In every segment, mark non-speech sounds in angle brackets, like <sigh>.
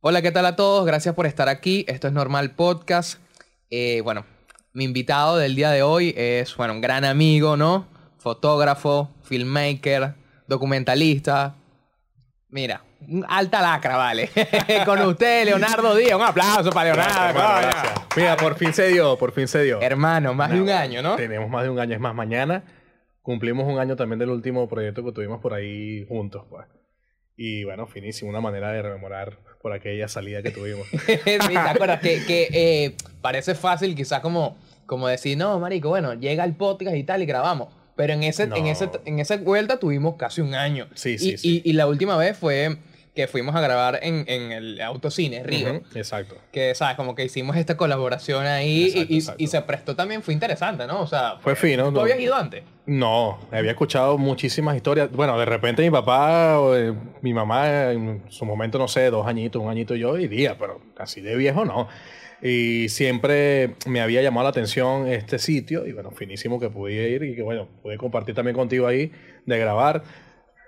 Hola, ¿qué tal a todos? Gracias por estar aquí. Esto es Normal Podcast. Eh, bueno, mi invitado del día de hoy es, bueno, un gran amigo, ¿no? Fotógrafo, filmmaker, documentalista. Mira, un alta lacra, vale. <laughs> Con usted, Leonardo Díaz. Un aplauso para Leonardo. Mira, por fin se dio, por fin se dio. Hermano, más de un año, ¿no? Tenemos más de un año. Es más, mañana cumplimos un año también del último proyecto que tuvimos por ahí juntos, pues. Y bueno, finísimo, una manera de rememorar por aquella salida que tuvimos. <laughs> sí, ¿te acuerdas? Que, que, eh, parece fácil quizás como, como decir, no, marico, bueno, llega el podcast y tal y grabamos. Pero en, ese, en, ese, en esa vuelta tuvimos casi un año. Sí, y, sí, sí. Y, y la última vez fue que fuimos a grabar en, en el autocine Río. Ujú, Exacto. Que, ¿sabes? Como que hicimos esta colaboración ahí y- Exacto, y, exacto. y se prestó también, fue interesante, ¿no? O sea, Fue fino. ¿tú ¿no? habías ido antes? No, había escuchado muchísimas historias. Bueno, de repente mi papá, o, eh, mi mamá, en su momento, no sé, dos añitos, un añito yo iría, pero así de viejo no. Y siempre me había llamado la atención este sitio y bueno, finísimo que pude ir y que bueno, pude compartir también contigo ahí de grabar.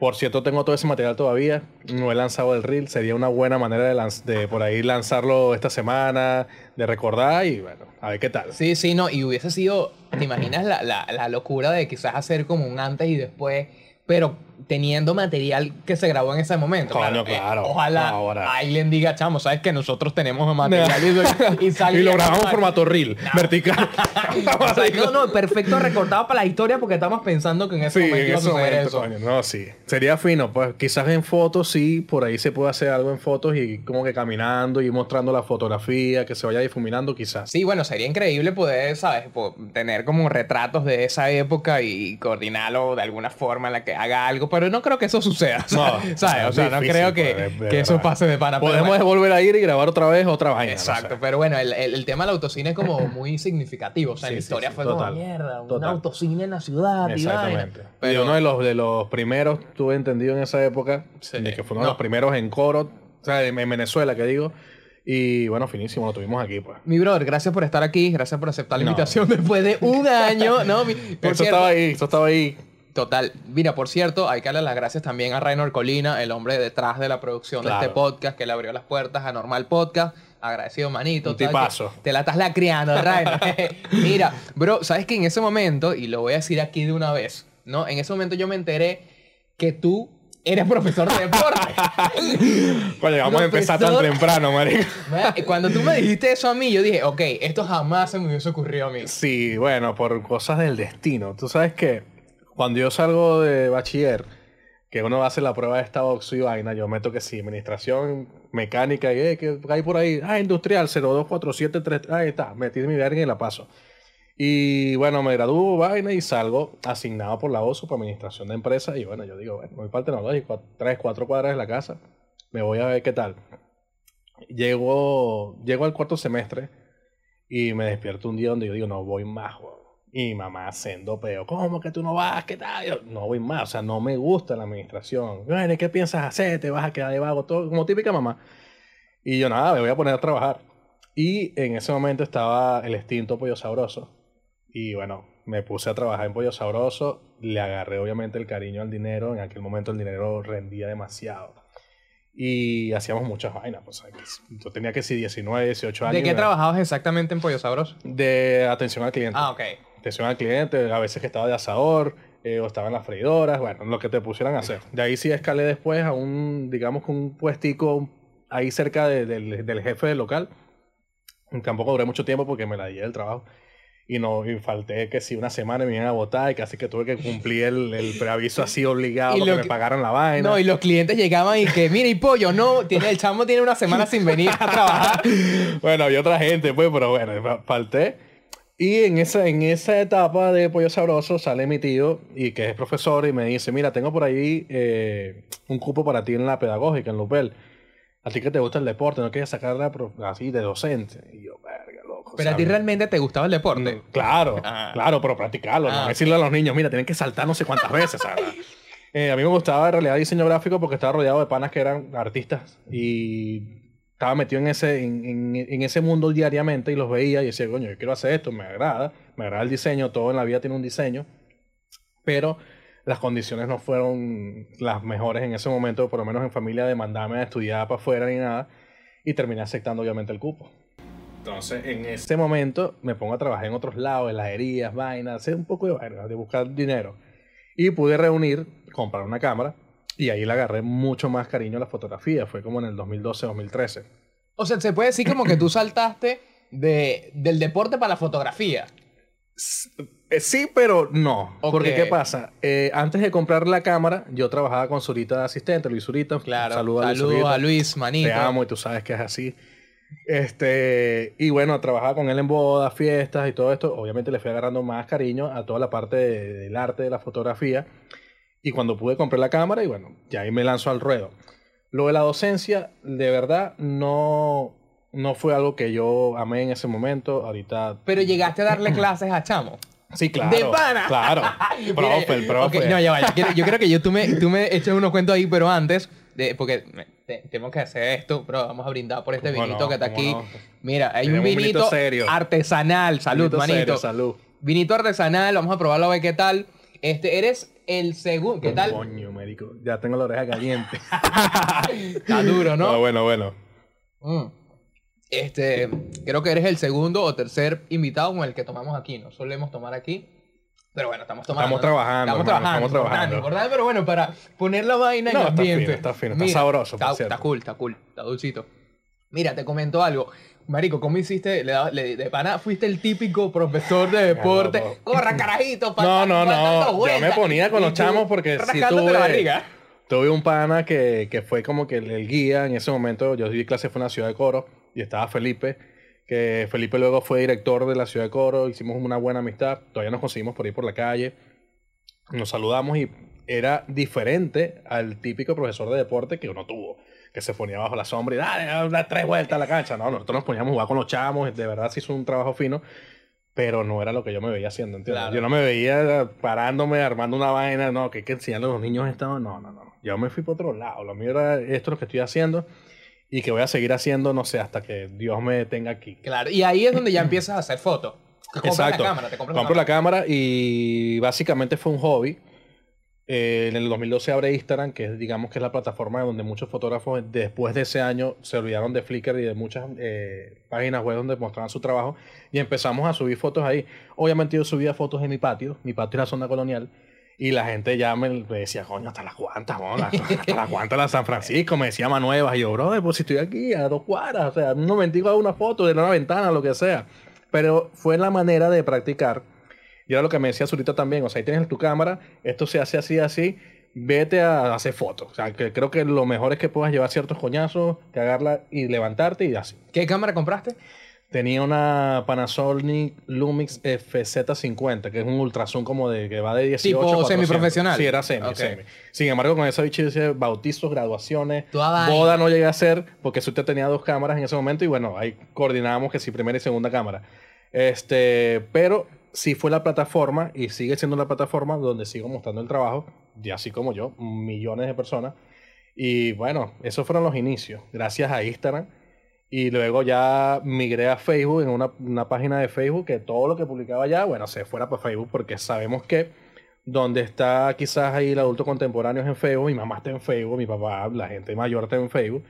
Por cierto, tengo todo ese material todavía. No he lanzado el reel. Sería una buena manera de, lanz- de por ahí lanzarlo esta semana, de recordar y bueno, a ver qué tal. Sí, sí, no, y hubiese sido, ¿te imaginas la, la, la locura de quizás hacer como un antes y después, pero teniendo material que se grabó en ese momento? Coño, eh, claro. ojalá Ahora. alguien diga, chamo, sabes que nosotros tenemos material y, <laughs> y salga- Y lo grabamos en formato reel, vertical. <laughs> <laughs> O sea, no, no, perfecto recortado para la historia porque estamos pensando que en ese Sí, momento en iba a ese momento, eso. coño, no, sí. Sería fino, pues quizás en fotos sí, por ahí se puede hacer algo en fotos y como que caminando y mostrando la fotografía, que se vaya difuminando quizás. Sí, bueno, sería increíble poder, ¿sabes? Tener como retratos de esa época y coordinarlo de alguna forma en la que haga algo, pero no creo que eso suceda, No, <laughs> ¿sabes? O sea, no difícil, creo que, pues, de- de que eso pase de pana. Podemos bueno. volver a ir y grabar otra vez otra vaina. no Exacto, sé. pero bueno, el, el, el tema del autocine es como <clears throat> muy significativo. O sea, Sí, la sí, historia sí, fue total, como mierda, un total. autocine en la ciudad, y Exactamente. Y Pero, uno de los, de los primeros, tuve entendido en esa época, Sí. de que fue uno de No. los primeros en coro, o sea, en en Venezuela, que digo. Y bueno, finísimo, lo tuvimos aquí, pues. mi brother, gracias por estar aquí, gracias por aceptar la No. invitación después de un <laughs> año, ¿no? Mi- Por Eso cierto, estaba ahí, eso estaba ahí. Total. Mira, por cierto, hay que darle las gracias también a Raynor Colina, el hombre detrás de la producción de este podcast, que le abrió las puertas a Normal Podcast. Agradecido, manito. Un tipazo. Te la estás lacriando, Raynor. <laughs> <laughs> Mira, bro, ¿sabes que en ese momento, y lo voy a decir aquí de una vez, ¿no? En ese momento yo me enteré que tú eres profesor de deporte. <laughs> Coño, vamos a empezar tan temprano, marico. Cuando tú me dijiste eso a mí, yo dije, ok, esto jamás se me hubiese ocurrido a mí. Sí, bueno, por cosas del destino. Tú sabes que cuando yo salgo de bachiller, que uno hace la prueba de esta oxo y vaina, yo meto que sí, administración, mecánica, y eh, que hay por ahí, ah, industrial, 02473, ahí está, metí mi verga y la paso. Y bueno, me gradúo, vaina, y salgo asignado por la OSO para administración de empresas. Y bueno, yo digo, bueno, voy para el tecnológico, tres, cuatro cuadras de la casa, me voy a ver qué tal. Llego, llego al cuarto semestre y me despierto un día donde yo digo, no voy más. Y mi mamá haciendo peo, ¿cómo que tú no vas? ¿Qué tal? Yo, no voy más, o sea, no me gusta la administración. Bueno, ¿y ¿qué piensas hacer? ¿Te vas a quedar de vago? Todo como típica mamá. Y yo, nada, me voy a poner a trabajar. Y en ese momento estaba el extinto Pollo Sabroso. Y bueno, me puse a trabajar en Pollo Sabroso. Le agarré obviamente el cariño al dinero. En aquel momento el dinero rendía demasiado. Y hacíamos muchas vainas. Pues, yo tenía que sí 19, 18 años. ¿De qué me- trabajabas exactamente en Pollo Sabroso? De atención al cliente. Ah, ok. Atención al cliente, a veces que estaba de asador, eh, o estaba en las freidoras, bueno, lo que te pusieran a hacer. De ahí sí escalé después a un, digamos que un puestico ahí cerca de- del, del jefe del local. Tampoco duré mucho tiempo porque me la di del trabajo. Y no, y falté que si una semana me iban a votar y casi que tuve que cumplir el, el preaviso así obligado Y para lo que me pagaran la vaina. No, y los clientes llegaban y que, mira, y pollo, no, tiene, el chamo tiene una semana sin venir a trabajar. <laughs> bueno, había otra gente, pues, pero bueno, fa- falté. Y en esa, en esa etapa de Pollo Sabroso sale mi tío, y que es profesor, y me dice, mira, tengo por ahí eh, un cupo para ti en la pedagógica, en Lupel. A ti que te gusta el deporte, no quieres sacarla así de docente. Y yo, verga, loco. Pero a ti realmente te gustaba el deporte. Mm, Claro, Ah. claro, pero practicarlo, Ah, no decirle a los niños, mira, tienen que saltar no sé cuántas veces, ¿sabes? <laughs> Eh, a mí me gustaba en realidad diseño gráfico porque estaba rodeado de panas que eran artistas y estaba metido en ese, en, en- en ese mundo diariamente y los veía y decía, coño, yo quiero hacer esto, me agrada, me agrada el diseño, todo en la vida tiene un diseño, pero las condiciones no fueron las mejores en ese momento, por lo menos en familia de mandarme a estudiar para afuera ni nada. y terminé aceptando obviamente el cupo. Entonces, en ese momento me pongo a trabajar en otros lados, heladerías, vainas, hacer un poco de vaina, de buscar dinero. Y pude reunir, comprar una cámara y ahí le agarré mucho más cariño a la fotografía. Fue como en el 2012-2013. O sea, se puede decir como que tú saltaste de, del deporte para la fotografía. Eh, Sí, pero no. Porque, ¿qué pasa? Eh, antes de comprar la cámara, yo trabajaba con Zurita de asistente, Luis Zurita. Claro. Saludos a Luis Saludos Zurita. a Luis, manito. Te amo y tú sabes que es así. Este, y bueno, trabajaba con él en bodas, fiestas y todo esto. Obviamente le fui agarrando más cariño a toda la parte de- del arte, de la fotografía. Y cuando pude compré la cámara y bueno, ya ahí me lanzo al ruedo. Lo de la docencia, de verdad, no, no fue algo que yo amé en ese momento. Ahorita. Pero llegaste a darle <laughs> clases a Chamo. Sí, claro. ¡De pana! Claro. <laughs> Profe, el profe. ok, no, ya va. Yo quiero, yo quiero que yo, tú, me, tú me eches unos cuentos ahí, pero antes, de, porque te- tenemos que hacer esto, pero vamos a brindar por este ¿Cómo vinito no? que está ¿Cómo aquí. no? Mira, hay un Tenemos un vinito, vinito serio. artesanal. Salud, Bonito, manito. serio, salud. Vinito artesanal, vamos a probarlo a ver qué tal. Este, eres el segundo. ¿Qué tal? Coño, médico. Ya tengo la oreja caliente. <laughs> Está duro, ¿no? No, bueno, bueno. Mm. Este, creo que eres el segundo o tercer invitado con el que tomamos aquí. No solemos tomar aquí. Pero bueno, estamos tomando. Estamos trabajando, Estamos hermano, trabajando. estamos importante, trabajando. importante, pero bueno, para poner la vaina en No, está ambiente. fino, está fino, está sabroso, por Está, cierto. está cool, está cool. Está dulcito. Mira, te comento algo. Marico, ¿cómo hiciste? Le, le- de pana fuiste el típico profesor de deporte. loco. Corra, carajito. No, no, no. Yo me ponía con los chamos porque si tuve, la barriga. tuve un pana que, que fue como que el, el guía en ese momento. Yo di clase fue en la ciudad de Coro y estaba Felipe. Que Felipe luego fue director de la ciudad de Coro. Hicimos una buena amistad. Todavía nos conseguimos por ir por la calle. Nos saludamos y era diferente al típico profesor de deporte que uno tuvo. Que se ponía bajo la sombra y dale, da tres vueltas a la cancha. No, nosotros nos poníamos a jugar con los chamos. De verdad se hizo un trabajo fino. Pero no era lo que yo me veía haciendo, ¿entiendes? Claro. Yo no me veía parándome, armando una vaina, no, que hay que enseñarle a los niños esto. No, no, no. Yo me fui por otro lado. Lo mío era esto lo que estoy haciendo y que voy a seguir haciendo, no sé, hasta que Dios me tenga aquí. Claro, y ahí es donde ya empiezas a hacer fotos. Exacto. la cámara, te Compro la cámara y básicamente fue un hobby. Eh, en el 2012 abre Instagram, que es, digamos que es la plataforma donde muchos fotógrafos después de ese año se olvidaron de Flickr y de muchas eh, páginas web donde mostraban su trabajo y empezamos a subir fotos ahí. Obviamente yo subía fotos en mi patio, mi patio es la zona colonial y la gente ya me, decía, coño, hasta las cuantas, hasta las cuantas la San Francisco, me decía Manuevas y yo, bro, pues si estoy aquí a dos cuadras, o sea, un momentico hago una foto de una ventana, lo que sea. Pero fue la manera de practicar. Y era lo que me decía Zurita también. O sea, ahí tienes tu cámara, esto se hace así, así. Vete a hacer fotos. O sea, que creo que lo mejor es que puedas llevar ciertos coñazos, cagarla y levantarte y así. ¿Qué cámara compraste? Tenía una Panasonic Lumix FZ50, que es un ultrazoom como de que va de 18 Tipo a 400. semiprofesional. Sí, era semi, semi. Sin embargo, con esa hice bautizos, graduaciones, boda no llegué a hacer porque usted tenía dos cámaras en ese momento y bueno, ahí coordinábamos que si primera y segunda cámara. Este, pero sí fue la plataforma y sigue siendo la plataforma donde sigo mostrando el trabajo, y así como yo, millones de personas. Y bueno, esos fueron los inicios, gracias a Instagram. Y luego ya migré a Facebook, en una, una página de Facebook, que todo lo que publicaba ya, bueno, se fuera por Facebook, porque sabemos que donde está quizás ahí el adulto contemporáneo es en Facebook, mi mamá está en Facebook, mi papá, la gente mayor está en Facebook.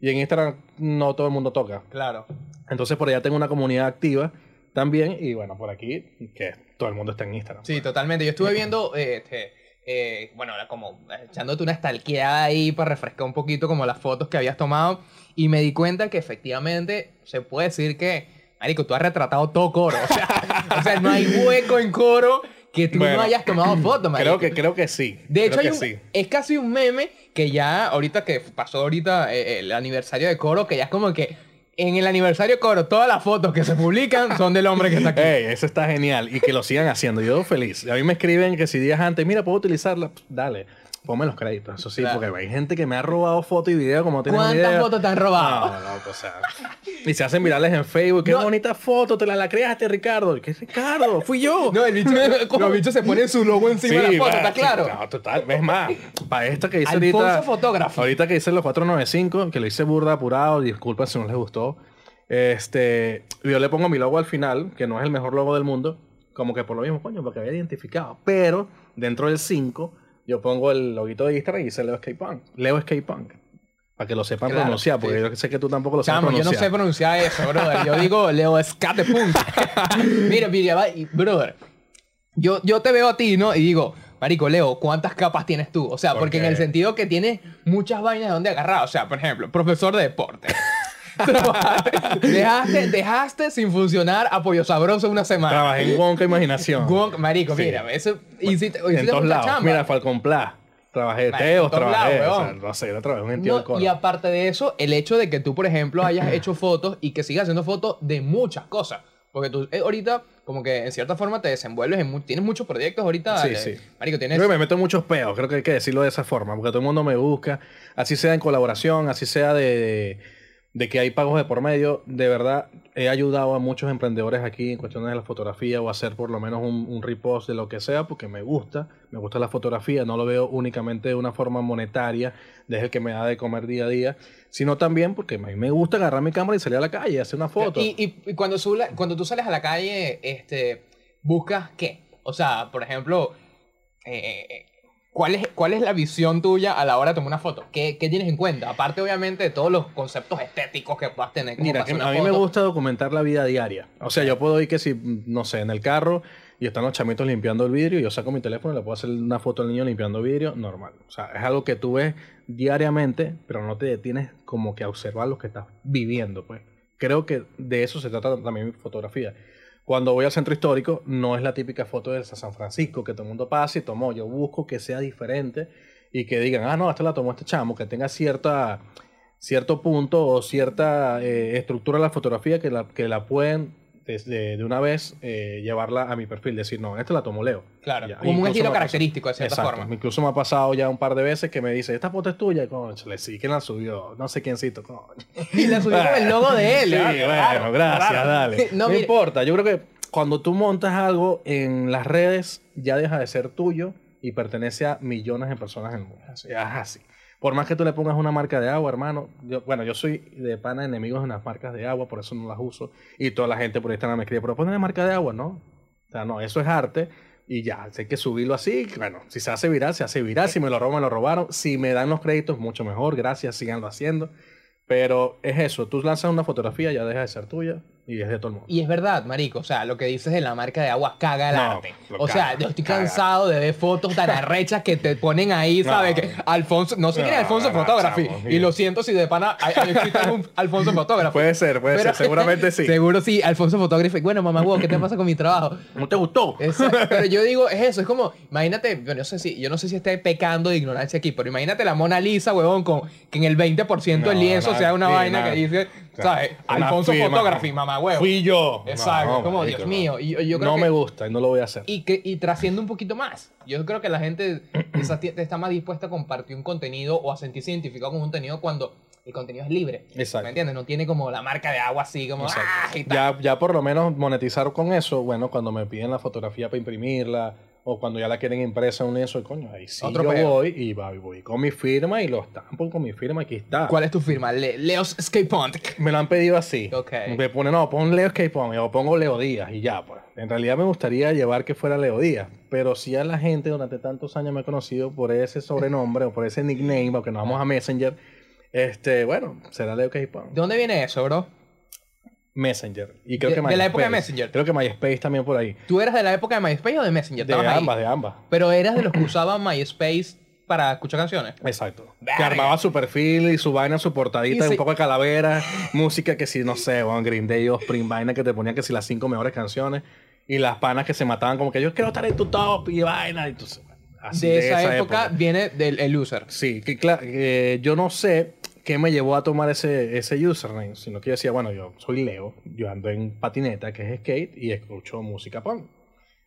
Y en Instagram no todo el mundo toca. Claro. Entonces por allá tengo una comunidad activa también. Y bueno, por aquí, que todo el mundo está en Instagram. Sí, totalmente. Yo estuve viendo, eh, este, eh, bueno, era como echándote una stalkeada ahí para refrescar un poquito como las fotos que habías tomado y me di cuenta que efectivamente se puede decir que, marico, tú has retratado todo coro. <laughs> O sea, o sea, no hay hueco en coro que tú no hayas tomado <clears throat> fotos, marico. Creo que, creo que sí. De hecho, hay un- sí. es casi un meme que ya, ahorita que pasó ahorita eh, el aniversario de Coro, que ya es como que en el aniversario Coro todas las fotos que se publican son del hombre que está aquí. Ey, eso está genial. Y que lo sigan haciendo. Yo feliz. A mí me escriben que si días antes, mira, puedo utilizarla. Dale, ponme los créditos. Eso sí, Claro. porque hay gente que me ha robado fotos y videos como tienes ¿Cuántas fotos te han robado? No, no, o sea. Y se hacen virales en Facebook. Qué No. bonita foto, te la, la creaste, Ricardo. ¿Qué Ricardo? Fui yo. No, el bicho, <laughs> los bichos se ponen su logo encima de la foto, va, ¿está sí, claro? No, total. Es más, para esta que hice Alfonso ahorita. fotógrafo. Ahorita que hice los 495, que lo hice burda apurado, disculpen si no les gustó. Este, yo le pongo mi logo al final, que no es el mejor logo del mundo, como que por lo mismo, coño, porque había identificado. Pero dentro del 5, yo pongo el loguito de Instagram y dice Leo Skate Punk. Leo Skate Punk. Para que lo sepan Claro, pronunciar, porque sí. yo sé que tú tampoco lo sabes Chamo, yo no pronunciar. sé pronunciar eso, brother. Yo digo Leo Scate punta. <laughs> mira, mira, brother. Yo, yo te veo a ti, ¿no? Y digo, Marico, Leo, ¿cuántas capas tienes tú? O sea, ¿Por porque en el sentido que tienes muchas vainas de donde agarrar. O sea, por ejemplo, profesor de deporte. <laughs> Dejaste, dejaste sin funcionar apoyo sabroso una semana. Trabajé en Wonka Imaginación. Gonk- Marico, Sí. mira, eso hiciste, en hiciste todos lados. chamba. Mira, Falcon Pla. Trabajé Marico, Teos, trabajé. lados, o sea, no sé, trabajé un No, y aparte de eso, el hecho de que tú, por ejemplo, hayas hecho fotos y que sigas haciendo fotos de muchas cosas. Porque tú eh, ahorita, como que en cierta forma te desenvuelves en mu- tienes muchos proyectos ahorita. Sí, sí. Marico, tienes. Creo que me meto en muchos peos, creo que hay que decirlo de esa forma, porque todo el mundo me busca, así sea en colaboración, así sea de, de que hay pagos de por medio. De verdad, he ayudado a muchos emprendedores aquí en cuestiones de la fotografía o hacer por lo menos un, un repost de lo que sea, porque me gusta, me gusta la fotografía, no lo veo únicamente de una forma monetaria, desde el que me da de comer día a día, sino también porque a mí me gusta agarrar mi cámara y salir a la calle, hacer una foto. Y, y- y cuando, sula- cuando tú sales a la calle, este, buscas qué? O sea, por ejemplo, eh, eh, ¿cuál, es, ¿cuál es la visión tuya a la hora de tomar una foto? ¿Qué, qué tienes en cuenta? Aparte, obviamente, de todos los conceptos estéticos que puedas tener. Mira, a mí me gusta documentar la vida diaria. O sea, yo puedo ir que si, no sé, en el carro y están los chamitos limpiando el vidrio y yo saco mi teléfono y le puedo hacer una foto al niño limpiando vidrio, normal. O sea, es algo que tú ves diariamente, pero no te detienes como que a observar lo que estás viviendo, pues. Creo que de eso se trata también mi fotografía. Cuando voy al centro histórico, no es la típica foto de San Francisco que todo el mundo pasa y tomó. Yo busco que sea diferente y que digan, ah, no, esta la tomó este chamo, que tenga cierta, cierto punto o cierta eh, estructura de la fotografía que la, que la pueden desde de una vez eh, llevarla a mi perfil. Decir, no, esta la tomó Leo. Claro, Ya. como un estilo característico, de cierta Exacto. forma. Incluso me ha pasado ya un par de veces que me dice, esta foto es tuya. Conchale, sí, ¿quién la subió? No sé quiéncito, coño. <laughs> Y la subió con el logo de él. Sí, bueno, gracias, claro. dale. <laughs> No, importa, yo creo que cuando tú montas algo en las redes, ya deja de ser tuyo y pertenece a millones de personas en el mundo. Es así. Por más que tú le pongas una marca de agua, hermano, yo, bueno, yo soy de pana enemigos en las marcas de agua, por eso no las uso. Y toda la gente por Instagram me escribe, pero ponle marca de agua, ¿no? O sea, no, eso es arte y ya, hay que subirlo así. Bueno, si se hace viral, se hace viral. Si me lo roban, me lo robaron. Si me dan los créditos, mucho mejor. Gracias, síganlo haciendo. Pero es eso, tú lanzas una fotografía, ya deja de ser tuya y es de todo el mundo. Y es verdad, marico, o sea, lo que dices de la marca de agua caga el No, arte. O sea, yo estoy caga. cansado de ver fotos tan <laughs> arrechas que te ponen ahí, ¿sabes? No. Que Alfonso, no sé quién es Alfonso Photography. chamo, y lo siento si de pana hay, hay existe algún Alfonso <laughs> Photography. Puede ser, puede Pero- ser, seguramente sí. <laughs> Seguro sí, Alfonso Photography. Bueno, mamá, huevo, ¿qué te pasa con mi trabajo? ¿No te gustó? Exacto. Pero yo digo, es eso, es como, imagínate, yo no sé si, yo no sé si esté pecando de ignorancia aquí, pero imagínate la Mona Lisa, huevón, con que en el 20% del lienzo sea una vaina que dice, Alfonso firma. Photography, mamá, huevo. Fui yo. Exacto, No, como marico, Dios mío. Y yo, creo no que, me gusta y no lo voy a hacer. Y, que, y trasciende un poquito más. Yo creo que la gente <clears throat> está, está más dispuesta a compartir un contenido o a sentirse identificado con un contenido cuando el contenido es libre. Exacto. ¿Me entiendes? No tiene como la marca de agua así, como. ¡ah! y tal. Ya, ya por lo menos monetizar con eso, bueno, cuando me piden la fotografía para imprimirla o cuando ya la quieren impresa en lienzo, coño, ahí sí Otro yo peo. voy y voy con mi firma y lo estampo con mi firma, aquí está. ¿Cuál es tu firma? Le- Leos. Me lo han pedido así. Ok. Me pone, no, pon Leo Escapón o pongo Leo Díaz y ya, pues. En realidad me gustaría llevar que fuera Leo Díaz, pero si a la gente durante tantos años me ha conocido por ese sobrenombre o por ese nickname, porque nos vamos a Messenger, este, bueno, será Leo Escapón. ¿De dónde viene eso, bro? Messenger. Y creo De- que de la época de MySpace. Messenger. Creo que MySpace también por ahí. ¿Tú eras de la época de MySpace o de Messenger? De ahí. ambas, de ambas. Pero eras de los que usaban MySpace para escuchar canciones. Exacto. Verga. Que armaba su perfil y su vaina, su portadita, Y un poco de calavera, música que si, no sé, bueno, Green Day o Spring vaina que te ponían que si las cinco mejores canciones y las panas que se mataban como que yo quiero estar en tu top y vaina. Entonces, así de, esa, época, viene del el user. Sí, que claro, yo no sé qué me llevó a tomar ese, ese username, sino que yo decía, bueno, yo soy Leo, yo ando en patineta, que es skate, y escucho música punk.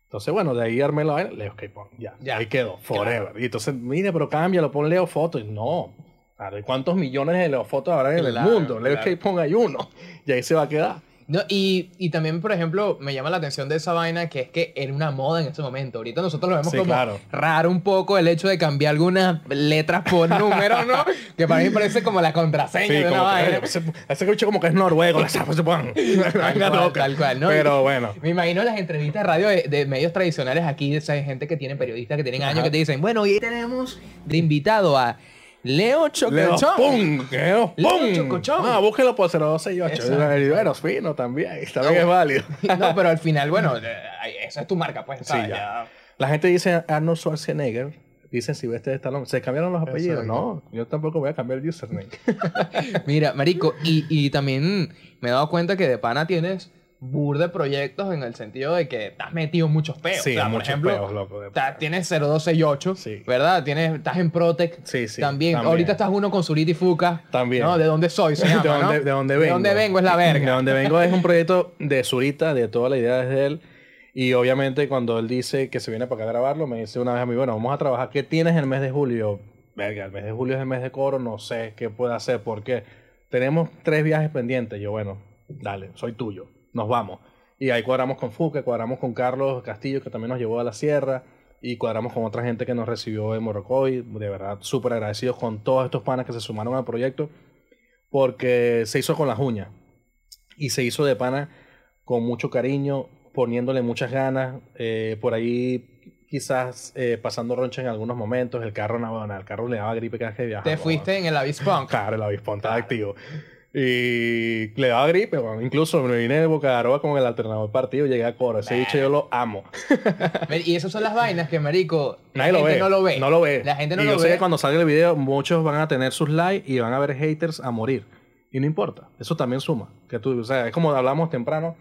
Entonces, bueno, de ahí armé la vaina, Leo Skate Punk, ya, Ya. ahí quedó, forever. Y entonces, mire, pero cámbialo, pon Leo Foto. Y no, claro, ¿y cuántos millones de Leo Fotos habrá en Claro, el mundo? Leo claro. Skate Punk hay uno, <laughs> y ahí se va a quedar. No, y, y también, por ejemplo, me llama la atención de esa vaina que es que era una moda en ese momento. Ahorita nosotros lo vemos Sí, como claro. raro un poco el hecho de cambiar algunas letras por <laughs> números, ¿no? que para mí parece como la contraseña Sí, de una como que, vaina. ese, ese bicho como que es noruego, <laughs> se. <laughs> Tal cual, tal cual, ¿no? Pero bueno. Me imagino las entrevistas de radio de, de medios tradicionales aquí, de esa gente que tienen periodistas que tienen años Ajá. que te dicen, bueno, hoy tenemos de invitado a Leo Leo Chocochón. ¡Pum! Leo ¡Pum! Chocochón. No, búsquelo por 0268. Exacto. Y bueno, fino también. También es válido. <laughs> No, pero al final, bueno, <laughs> eh, esa es tu marca, pues. ¿sabes? ya. Ya. La gente dice Arnold Schwarzenegger. Dicen Sylvester Stallone. ¿Se cambiaron los apellidos? No, yo tampoco voy a cambiar el username. <laughs> Mira, marico, y, y también me he dado cuenta que de pana tienes bur de proyectos en el sentido de que has metido en muchos peos. Sí, o sea, por muchos ejemplo, peos, loco, ta- tienes 0268, Sí. ¿verdad? Tienes, estás en Protec. Sí, sí, También. también. Ahorita estás uno con Zurita y Fuca. También. ¿no? ¿De dónde soy? Se <laughs> llama, de, ¿no? dónde, de dónde vengo. De dónde vengo es la <laughs> verga. De dónde vengo es un <laughs> proyecto de Zurita, de toda la idea desde él. Y obviamente cuando él dice que se viene para acá a grabarlo, me dice una vez a mí, bueno, vamos a trabajar. ¿Qué tienes en el mes de julio? Verga, el mes de julio es el mes de coro, no sé qué puedo hacer porque tenemos tres viajes pendientes. Yo, bueno, dale, soy tuyo, nos vamos. Y ahí cuadramos con Fuca, cuadramos con Carlos Castillo, que también nos llevó a la sierra, y cuadramos con otra gente que nos recibió en Morrocoy. De verdad, súper agradecidos con todos estos panas que se sumaron al proyecto porque se hizo con las uñas y se hizo de pana con mucho cariño, poniéndole muchas ganas, eh, por ahí quizás eh, pasando roncha en algunos momentos, el carro no, bueno, el carro le daba gripe cada vez que viajaba. Te fuiste en el Avispunk. Claro, el avispón estaba activo. Y le daba gripe, bueno, incluso me vine de Boca de Aroa con el alternador partido, llegué a coro. Ese bicho yo lo amo. <laughs> Y esas son las vainas que, marico, Nadie la lo gente ve. no lo ve. No lo ve. La gente no y lo yo ve. sé que cuando salga el video, muchos van a tener sus likes y van a ver haters a morir. Y no importa. Eso también suma. Que tú, o sea, es como hablamos temprano.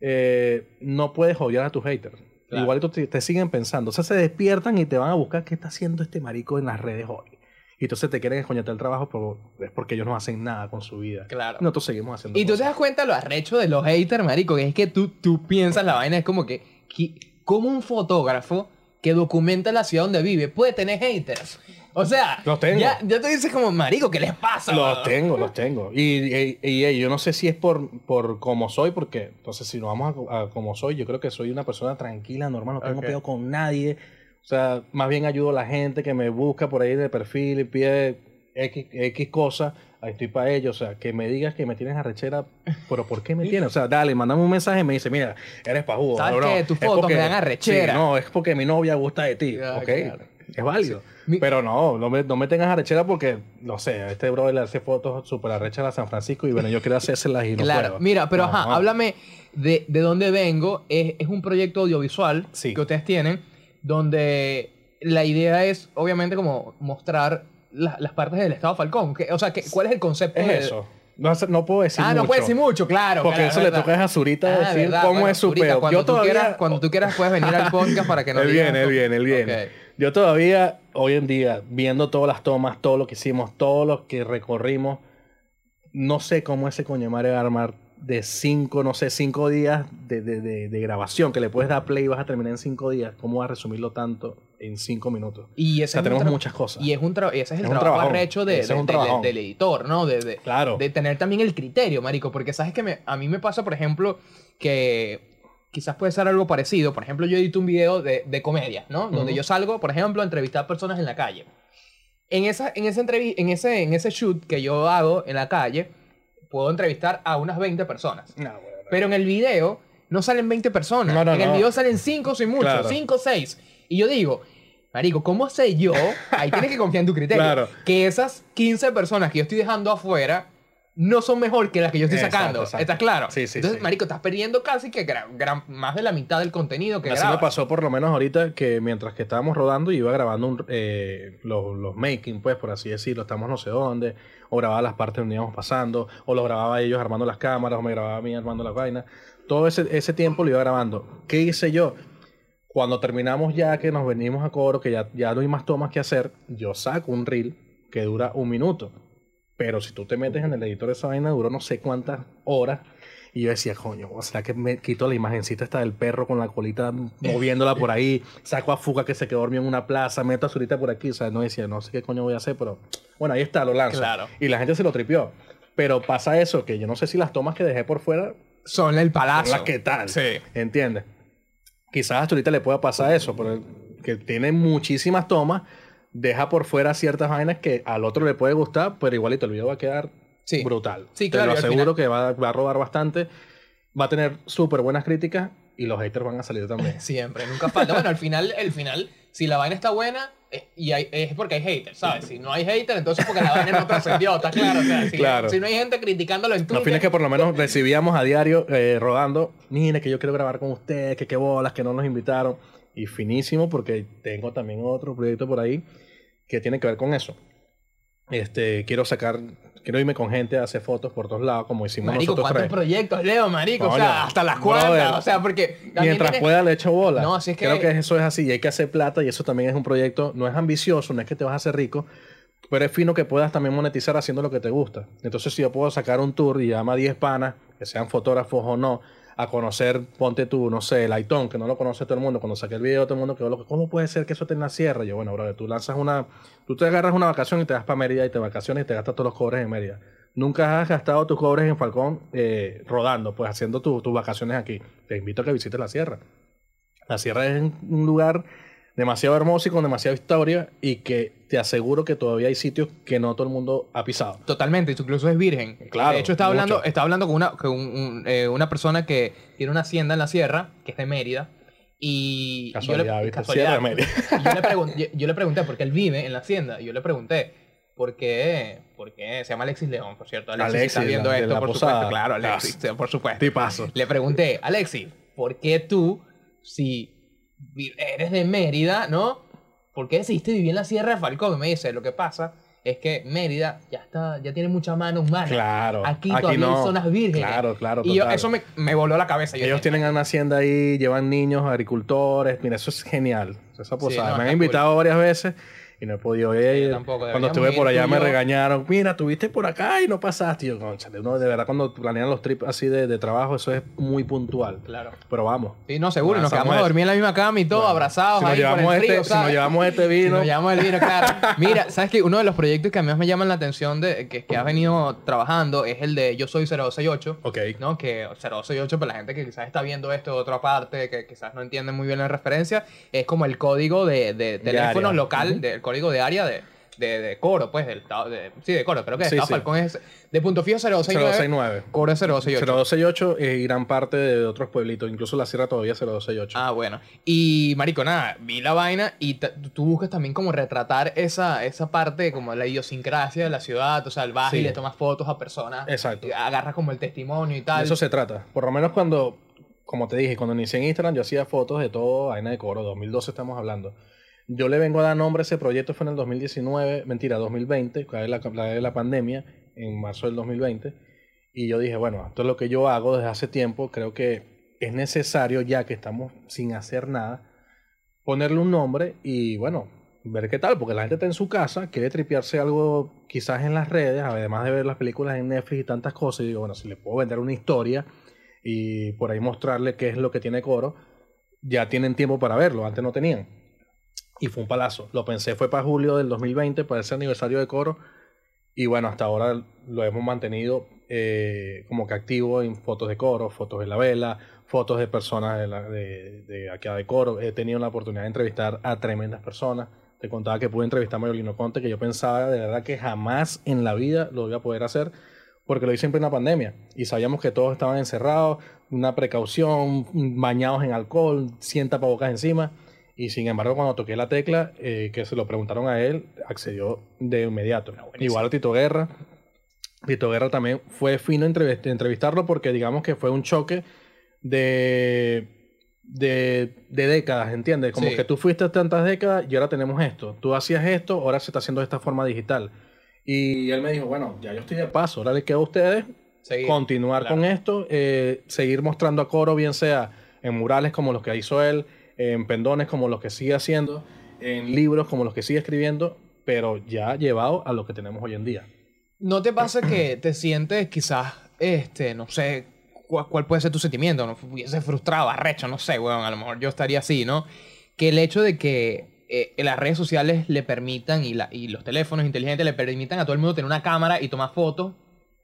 eh, no puedes odiar a tus haters. Claro. Igualito te, te siguen pensando. O sea, se despiertan y te van a buscar qué está haciendo este marico en las redes hoy. Y entonces te quieren escoñetar el trabajo por, es porque ellos no hacen nada con su vida. Claro. Nosotros seguimos haciendo Y tú te das cuenta lo arrecho de los haters, marico, que es que tú, tú piensas la vaina, es como que, que- como un fotógrafo que documenta la ciudad donde vive puede tener haters. O sea, Los tengo. Ya, ya te dices como, marico, ¿qué les pasa? Los mano?" tengo, los tengo. Y, y- yo no sé si es por, por cómo soy, porque entonces si nos vamos a, a cómo soy, yo creo que soy una persona tranquila, normal, no tengo Ok. peo con nadie. O sea, más bien ayudo a la gente que me busca por ahí de perfil y pide X, X cosas. Ahí estoy para ellos. O sea, que me digas que me tienes arrechera, pero ¿por qué me tienes? O sea, dale, mandame un mensaje y me dice, mira, eres pajudo. ¿Sabes qué? Tus fotos porque- me dan arrechera. Sí, no, es porque mi novia gusta de ti. Ok, claro. es válido. Mi- Pero no, no me, no me tengas arrechera porque, no sé, este brother le hace fotos súper arrechas a San Francisco y bueno, yo quiero hacérselas y no claro, puedo. mira, pero No, ajá, no. háblame de, de dónde vengo. Es, es un proyecto audiovisual Sí. que ustedes tienen, donde la idea es, obviamente, como mostrar la- las partes del Estado Falcón. Que- o sea, que, ¿cuál es el concepto Es de- eso. No, hace- no puedo decir ah, no puedes decir mucho, claro. Porque claro, eso es le verdad. toca a Zurita Ah, decir verdad, cómo bueno, es su Zurita, peo. Cuando, Yo tú todavía... quieras, cuando tú quieras puedes venir al <laughs> podcast para que nos Él digas viene, él viene, él viene. Ok. Yo todavía, hoy en día, viendo todas las tomas, todo lo que hicimos, todo lo que recorrimos, no sé cómo ese coño madre va a armar de cinco, no sé, cinco días de, de, de, de grabación, que le puedes dar play y vas a terminar en cinco días. ¿Cómo va a resumirlo tanto en cinco minutos? Y O ese sea, es tenemos muchas cosas. Y es un ese es el Es trabajo arrecho de, es del editor, ¿no? De, Claro. de tener también el criterio, marico. Porque sabes que me- a mí me pasa, por ejemplo, que quizás puede ser algo parecido. Por ejemplo, yo edito un video de, de comedia, ¿no? Donde Ujú. yo salgo, por ejemplo, a entrevistar personas en la calle. En, esa, en, ese en, ese, en ese shoot que yo hago en la calle, puedo entrevistar a unas 20 personas. No, bueno, Pero en el video no salen 20 personas. No, en el video salen 5 sin mucho, Claro. 5 o 6. Y yo digo, Marico, ¿cómo sé yo? Ahí tienes que confiar en tu criterio. <laughs> Claro. Que esas 15 personas que yo estoy dejando afuera no son mejor que las que yo estoy Exacto, sacando. exacto. ¿Estás claro? Sí, sí, Entonces, sí. Marico, estás perdiendo casi que gran- gran- más de la mitad del contenido que Así grabas. me pasó por lo menos ahorita que mientras que estábamos rodando iba grabando un- eh, los, los making, pues por así decirlo, estamos no sé dónde, o grababa las partes donde íbamos pasando, o lo grababa ellos armando las cámaras, o me grababa a mí armando las vainas. Todo ese, ese tiempo lo iba grabando. ¿Qué hice yo? Cuando terminamos ya que nos venimos a coro, que ya, ya no hay más tomas que hacer, yo saco un reel que dura un minuto. Pero si tú te metes en el editor de esa vaina, duró no sé cuántas horas. Y yo decía, coño, o sea que me quito la imagencita esta del perro con la colita moviéndola por ahí, saco a Fuga que se quedó dormido en una plaza, meto a Zurita por aquí, o sea, no decía, no sé qué coño voy a hacer, pero bueno, ahí está, lo lanzo. Claro. Y la gente se lo tripió. Pero pasa eso, que yo no sé si las tomas que dejé por fuera Son el son palazo. las que tal. Sí. ¿Entiendes? Quizás hasta ahorita le pueda pasar eso, pero que tiene muchísimas tomas, deja por fuera ciertas vainas que al otro le puede gustar, pero igualito el video va a quedar Sí. brutal. Sí, Te claro, y lo aseguro que va, va a robar bastante, va a tener súper buenas críticas y los haters van a salir también. <laughs> Siempre, nunca falta. Bueno, al final, el final si la vaina está buena, eh, y hay- es porque hay haters, ¿sabes? Si no hay haters, entonces porque la vaina no trascendió, está claro. O sea, si, Claro. si no hay gente criticándolo en Los Twitter, fines que por lo menos recibíamos a diario eh, rodando, mire que yo quiero grabar con ustedes, que qué bolas, que no nos invitaron. Y finísimo porque tengo también otro proyecto por ahí que tiene que ver con eso. Este, quiero sacar, quiero irme con gente a hacer fotos por todos lados, como hicimos Marico, nosotros ¿cuántos tres. proyectos, Leo, marico? o sea, hasta las cuantas. O sea, porque Mientras pueda le echo bola. No, así es que- Creo que eso es así y hay que hacer plata y eso también es un proyecto, no es ambicioso, no es que te vas a hacer rico, pero es fino que puedas también monetizar haciendo lo que te gusta. Entonces si yo puedo sacar un tour y llama a 10 panas, que sean fotógrafos o no, a conocer, ponte tú, no sé, el que no lo conoce todo el mundo, cuando saqué el video todo el mundo quedó loco, ¿cómo puede ser que eso esté en la sierra? Yo, bueno, brother, tú lanzas una, tú te agarras una vacación y te vas para Mérida y te vacaciones y te gastas todos los cobres en Mérida. Nunca has gastado tus cobres en Falcón eh, rodando, pues haciendo tu- tus vacaciones aquí. Te invito a que visites la sierra. La sierra es un lugar demasiado hermoso y con demasiada historia y que te aseguro que todavía hay sitios que no todo el mundo ha pisado. Totalmente, incluso es virgen. Claro, De hecho, estaba hablando, estaba hablando con, una, con un- eh, una persona que tiene una hacienda en la sierra, que es de Mérida. Y Casualidad, yo le, ¿viste? casualidad. <laughs> Yo, le pregun- yo, yo le pregunté, porque él vive en la hacienda, y yo le pregunté, ¿por qué? ¿Por qué? Se llama Alexis León, por cierto. Alexis, Alexis, está viendo la- esto, la por posada. supuesto. Claro, Alexis, por supuesto. Tipazo. Le pregunté, Alexis, ¿por qué tú, si eres de Mérida, ¿no? ¿Por qué decidiste vivir en la Sierra de Falcón? Y me dice, lo que pasa es que Mérida ya está, ya tiene mucha mano humana. Claro. Aquí, todavía hay zonas vírgenes. Claro, claro. Y yo, eso me, me voló la cabeza. Yo Ellos dije, tienen una hacienda ahí, llevan niños, agricultores. Mira, eso es genial. Esa posada. no, me han invitado varias veces y no he podido ir. tampoco, cuando estuve por allá y me yo. regañaron. Mira, tuviste por acá y no pasaste. Y yo, "Cónchale, uno de verdad cuando planean los trips así de, de trabajo, eso es muy puntual. Claro. Pero vamos. Sí, no, seguro. y Nos quedamos a dormir en la misma cama y todo, Bueno, abrazados si nos ahí por llevamos el frío, este- si ¿sabes? nos llevamos este vino. Si nos llevamos el vino, claro. <laughs> Mira, ¿sabes qué? Uno de los proyectos que a mí más me llaman la atención de que, que has venido trabajando es el de Yo Soy 028. Ok. ¿no? Que 028, para la gente que quizás está viendo esto de otra parte, que quizás no entiende muy bien la referencia, es como el código de, de teléfono local, Ujú. del código de área de, de, de Coro, pues, del de, sí, de Coro, creo que de Sí, sí. Falcón es de punto fijo 069, 069. Coro es 028. 0268 y gran parte de otros pueblitos, incluso la sierra todavía es 0268. Ah, bueno. Y, marico, nada, vi la vaina y tú buscas también como retratar esa, esa parte, como la idiosincrasia de la ciudad, o sea, vas y Sí. le tomas fotos a personas, Exacto. y agarras como el testimonio y tal. De eso se trata. Por lo menos cuando, como te dije, cuando inicié en Instagram, yo hacía fotos de todo, vaina de coro, 2012 estamos hablando. Yo le vengo a dar nombre a ese proyecto, fue en el 2019, mentira, 2020, que es la, la la pandemia, en marzo del 2020. Y yo dije, bueno, esto es lo que yo hago desde hace tiempo, creo que es necesario, ya que estamos sin hacer nada, ponerle un nombre y, bueno, ver qué tal, porque la gente está en su casa, quiere tripearse algo quizás en las redes, además de ver las películas en Netflix y tantas cosas, y digo, bueno, si le puedo vender una historia y por ahí mostrarle qué es lo que tiene Coro, ya tienen tiempo para verlo, antes no tenían. Y fue un palazo. Lo pensé, fue para julio del 2020, para ese aniversario de Coro, y bueno, hasta ahora lo hemos mantenido eh, como que activo en fotos de Coro, fotos de la vela, fotos de personas de, la, de, de acá de Coro. He tenido la oportunidad de entrevistar a tremendas personas. Te contaba que pude entrevistar a Mayolino Conte, que yo pensaba de verdad que jamás en la vida lo iba a poder hacer, porque lo hice en plena pandemia. Y sabíamos que todos estaban encerrados, una precaución, bañados en alcohol, 100 tapabocas encima. Y sin embargo, cuando toqué la tecla, eh, que se lo preguntaron a él, accedió de inmediato. buenísimo. Igual a Tito Guerra. Tito Guerra también fue fino entrevist- entrevistarlo porque digamos que fue un choque de, de, de décadas, ¿entiendes? Como Sí. que tú fuiste tantas décadas y ahora tenemos esto. Tú hacías esto, ahora se está haciendo de esta forma digital. Y él me dijo, bueno, ya yo estoy de paso, ahora les queda a ustedes Seguir. continuar claro. con esto, eh, seguir mostrando a Coro, bien sea en murales como los que hizo él, en pendones como los que sigue haciendo, en libros como los que sigue escribiendo, pero ya llevado a lo que tenemos hoy en día. ¿No te pasa que te sientes quizás, este, no sé, cuál, puede ser tu sentimiento? ¿No? Hubiese frustrado, arrecho, no sé, weón, a lo mejor yo estaría así, ¿no? Que el hecho de que eh, las redes sociales le permitan y, la, y los teléfonos inteligentes le permitan a todo el mundo tener una cámara y tomar fotos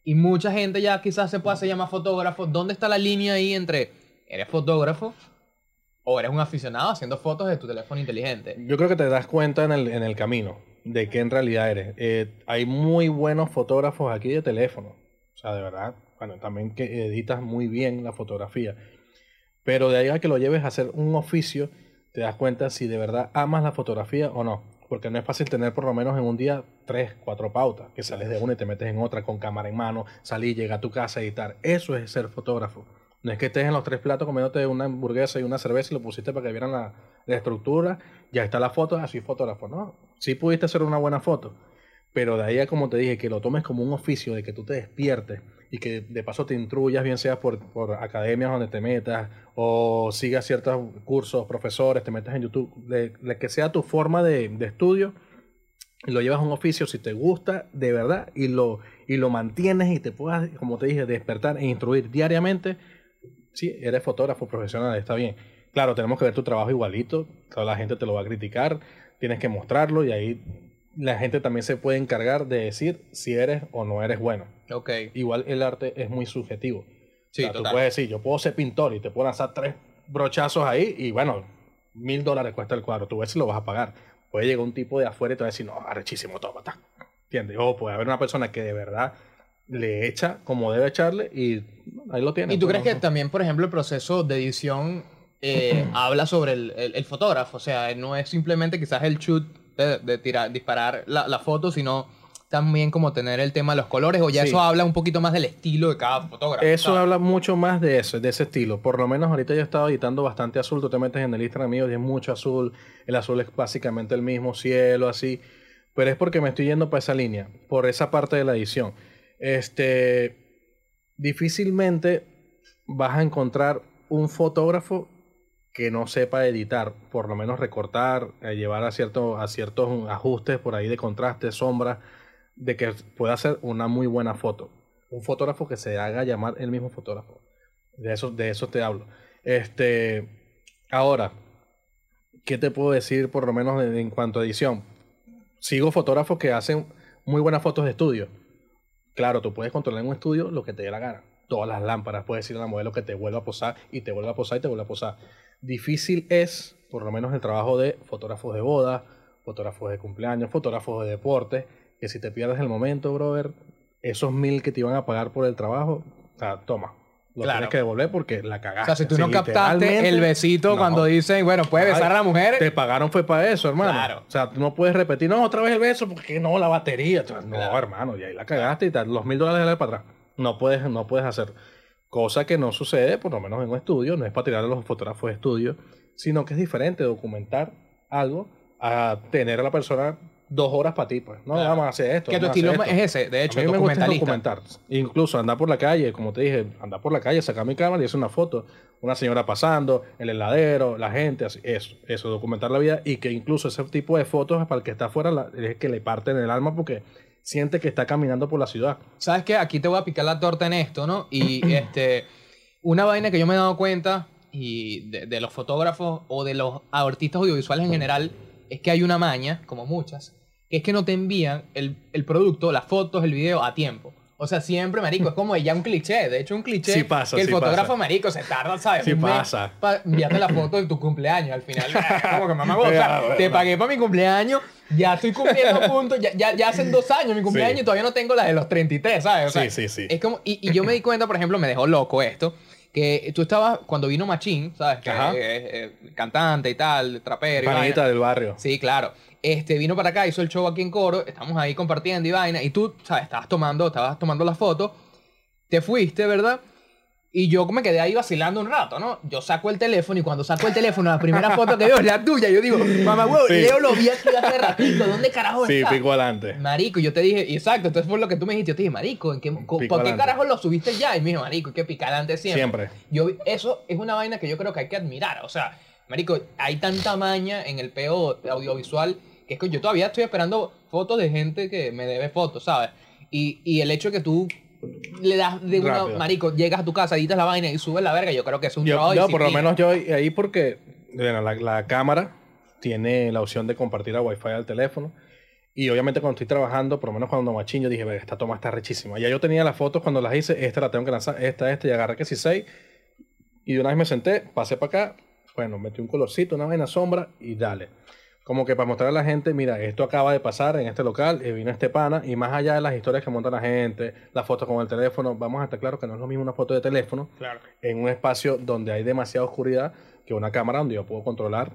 y mucha gente ya quizás se puede hacer llamar fotógrafo. ¿Dónde está la línea ahí entre eres fotógrafo o eres un aficionado haciendo fotos de tu teléfono inteligente? Yo creo que te das cuenta en el, en el camino de qué en realidad eres. Eh, hay muy buenos fotógrafos aquí de teléfono. O sea, de verdad, bueno, también que editas muy bien la fotografía. Pero de ahí a que lo lleves a hacer un oficio, te das cuenta si de verdad amas la fotografía o no. Porque no es fácil tener por lo menos en un día tres, cuatro pautas, que sales de una y te metes en otra con cámara en mano, salir, llega a tu casa editar. Eso es ser fotógrafo. No es que estés en los tres platos comiéndote una hamburguesa y una cerveza y lo pusiste para que vieran la, la estructura, ya está la foto, así fotógrafo. No, sí pudiste hacer una buena foto, pero de ahí a como te dije, que lo tomes como un oficio, de que tú te despiertes y que de paso te instruyas, bien sea por, por academias donde te metas o sigas ciertos cursos, profesores, te metas en YouTube, de, de que sea tu forma de, de estudio, lo llevas a un oficio si te gusta de verdad y lo, y lo mantienes y te puedas, como te dije, despertar e instruir diariamente, sí, eres fotógrafo profesional, está bien. Claro, tenemos que ver tu trabajo igualito, toda la gente te lo va a criticar, tienes que mostrarlo y ahí la gente también se puede encargar de decir si eres o no eres bueno. Ok. Igual el arte es muy subjetivo. Sí, O sea, tú puedes decir, yo puedo ser pintor y te puedo lanzar tres brochazos ahí y bueno, mil dólares cuesta el cuadro. Tú ves si lo vas a pagar. Puede llegar un tipo de afuera y te va a decir, no, arrechísimo, toma, ta. ¿Entiendes? O puede haber una persona que de verdad le echa como debe echarle y ahí lo tiene. ¿Y tú Pues, crees que también, por ejemplo, el proceso de edición eh, <clears throat> habla sobre el, el- el fotógrafo? O sea, no es simplemente quizás el shoot de, de tirar, disparar la, la foto, sino también como tener el tema de los colores, o ya Sí. eso habla un poquito más del estilo de cada fotógrafo. Eso ¿sabes? habla mucho más de eso, de ese estilo. Por lo menos ahorita yo he estado editando bastante azul. Tú te metes en el Instagram mío y es mucho azul. El azul es básicamente el mismo cielo, así. Pero es porque me estoy yendo para esa línea, por esa parte de la edición. Este, difícilmente vas a encontrar un fotógrafo que no sepa editar, por lo menos recortar, eh, llevar a, cierto, a ciertos ajustes por ahí de contraste, sombra, de que pueda hacer una muy buena foto. Un fotógrafo que se haga llamar el mismo fotógrafo. De eso, te hablo. Este, ahora, ¿qué te puedo decir por lo menos en, en cuanto a edición? Sigo fotógrafos que hacen muy buenas fotos de estudio. Claro, tú puedes controlar en un estudio lo que te dé la gana. Todas las lámparas, puedes decirle a la modelo que te vuelva a posar y te vuelva a posar y te vuelva a posar. Difícil es, por lo menos, el trabajo de fotógrafos de boda, fotógrafos de cumpleaños, fotógrafos de deporte, que si te pierdes el momento, brother, esos mil que te iban a pagar por el trabajo, o sea, toma. Lo Claro. tienes que devolver porque la O cagaste. sea, si tú no captaste el besito no. cuando dicen, bueno, puede besar a la mujer. Te pagaron fue para eso, hermano. Claro. O sea, tú no puedes repetir, no, otra vez el beso, porque no, la batería. No, hermano, y ahí la cagaste y tal. Los mil dólares de para atrás. No puedes, no puedes hacer. Cosa que no sucede, por lo menos en un estudio, no es para tirar a los fotógrafos de estudio, sino que es diferente documentar algo a tener a la persona dos horas para ti, pues. No, Claro. vamos a hacer esto. que tu estilo es ese, de hecho, a mí me gusta documentar. Incluso andar por la calle, como te dije, andar por la calle, sacar mi cámara y hacer una foto. Una señora pasando, el heladero, la gente, así. Eso, eso, documentar la vida. Y que incluso ese tipo de fotos, para el que está afuera, la- es que le parten el alma porque siente que está caminando por la ciudad. ¿Sabes qué? Aquí te voy a picar la torta en esto, ¿no? Y <clears throat> este, una vaina que yo me he dado cuenta y de, de los fotógrafos o de los artistas audiovisuales en general es que hay una maña, como muchas, que es que no te envían el, el producto, las fotos, el video a tiempo. O sea, siempre, marico, es como ya un cliché. De hecho, un cliché Sí pasa, que el sí fotógrafo, pasa. marico, se tarda, ¿sabes? Sí Un mes pasa. pa' enviarte la foto de tu cumpleaños al final. como que mamá, o sea, <laughs> te pagué para mi cumpleaños, ya estoy cumpliendo <laughs> puntos, ya, ya, ya hacen dos años mi cumpleaños Sí. y todavía no tengo la de los 33, ¿sabes? O sea, Sí, sí, sí. Es como, y, y yo me di cuenta, por ejemplo, me dejó loco esto, que tú estabas, cuando vino Machín, ¿sabes? Que Ajá. es eh, cantante y tal, trapero y Panita del barrio. Sí, claro. Este, vino para acá, hizo el show aquí en Coro, estamos ahí compartiendo y vaina, y tú, ¿sabes? Estabas tomando, estabas tomando la foto, te fuiste, ¿verdad? Y yo me quedé ahí vacilando un rato, ¿no? Yo saco el teléfono y cuando saco el teléfono, la primera <laughs> foto que veo es la tuya. Yo digo, mamá, huevo, Sí. Leo lo vi aquí hace <laughs> ratito, ¿dónde carajo Sí, está? pico adelante. Marico, yo te dije, exacto, entonces fue lo que tú me dijiste. Yo te dije, Marico, ¿en qué, ¿por qué carajo lo subiste ya? Y me dijo, Marico, hay que picar adelante siempre. Siempre. Yo, eso es una vaina que yo creo que hay que admirar. O sea, Marico, hay tanta maña en el peo audiovisual que es que yo todavía estoy esperando fotos de gente que me debe fotos, ¿sabes? Y, y el hecho de que tú le das de una. Marico, llegas a tu casa, editas la vaina y subes la verga, yo creo que es un Yo, no, por lo menos yo ahí porque bueno, la, la cámara tiene la opción de compartir a Wi-Fi al teléfono. Y obviamente cuando estoy trabajando, por lo menos cuando machín, yo dije, "Ve, esta toma está rechísima. Ya yo tenía las fotos cuando las hice, esta la tengo que lanzar, esta, esta, y agarré que si seis. Y de una vez me senté, pasé para acá, bueno, metí un colorcito, una vaina sombra y dale. Como que para mostrar a la gente, mira, esto acaba de pasar en este local, eh, vino este pana, y más allá de las historias que monta la gente, las fotos con el teléfono, vamos a estar claros que no es lo mismo una foto de teléfono Claro. en un espacio donde hay demasiada oscuridad que una cámara donde yo puedo controlar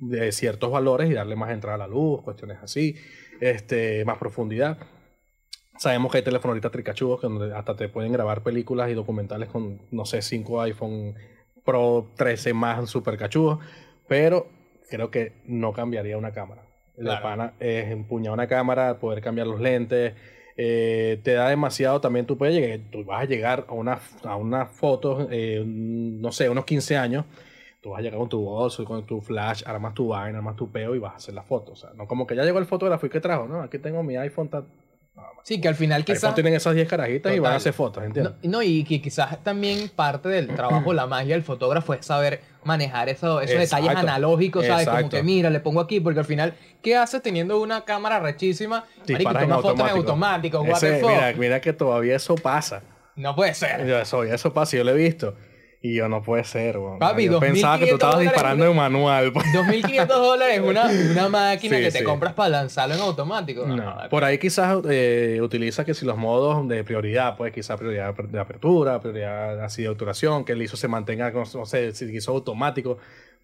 de ciertos valores y darle más entrada a la luz, cuestiones así, este, más profundidad. Sabemos que hay teléfonos ahorita tricachudos que donde hasta te pueden grabar películas y documentales con, no sé, 5 iPhone Pro 13 más super cachudos, pero creo que no cambiaría una cámara. La Claro. pana es empuñar una cámara, poder cambiar los lentes, eh, te da demasiado también, tú puedes llegar, tú vas a llegar a una, a una foto, eh, no sé, unos 15 años, tú vas a llegar con tu bolso, con tu flash, armas tu vaina, armas tu peo y vas a hacer la foto. O sea, no como que ya llegó el fotógrafo y qué trajo, no, aquí tengo mi iPhone. Sí, que al final quizás... tienen esas 10 carajitas y van a Total. hacer fotos, ¿entiendes? No, no, y que quizás también parte del trabajo, la magia del fotógrafo es saber manejar eso- esos Exacto. detalles analógicos, ¿sabes? Como Exacto. que mira, le pongo aquí, porque al final, ¿qué haces teniendo una cámara rechísima? Marico, Disparas en toma fotos en automático, Ese- mira, mira que todavía eso pasa. No puede ser. Eso, eso pasa, yo lo he visto. Y yo no puede ser, weón. Papi, Yo pensaba que tú 2.500 estabas disparando en manual. pues. 2.500 dólares una, una máquina Sí, que te sí. compras para lanzarlo en automático. No, No, por ahí quizás eh, utiliza que si los modos de prioridad, pues quizás prioridad de apertura, prioridad así de obturación, que el ISO se mantenga, no sé, si ISO automático,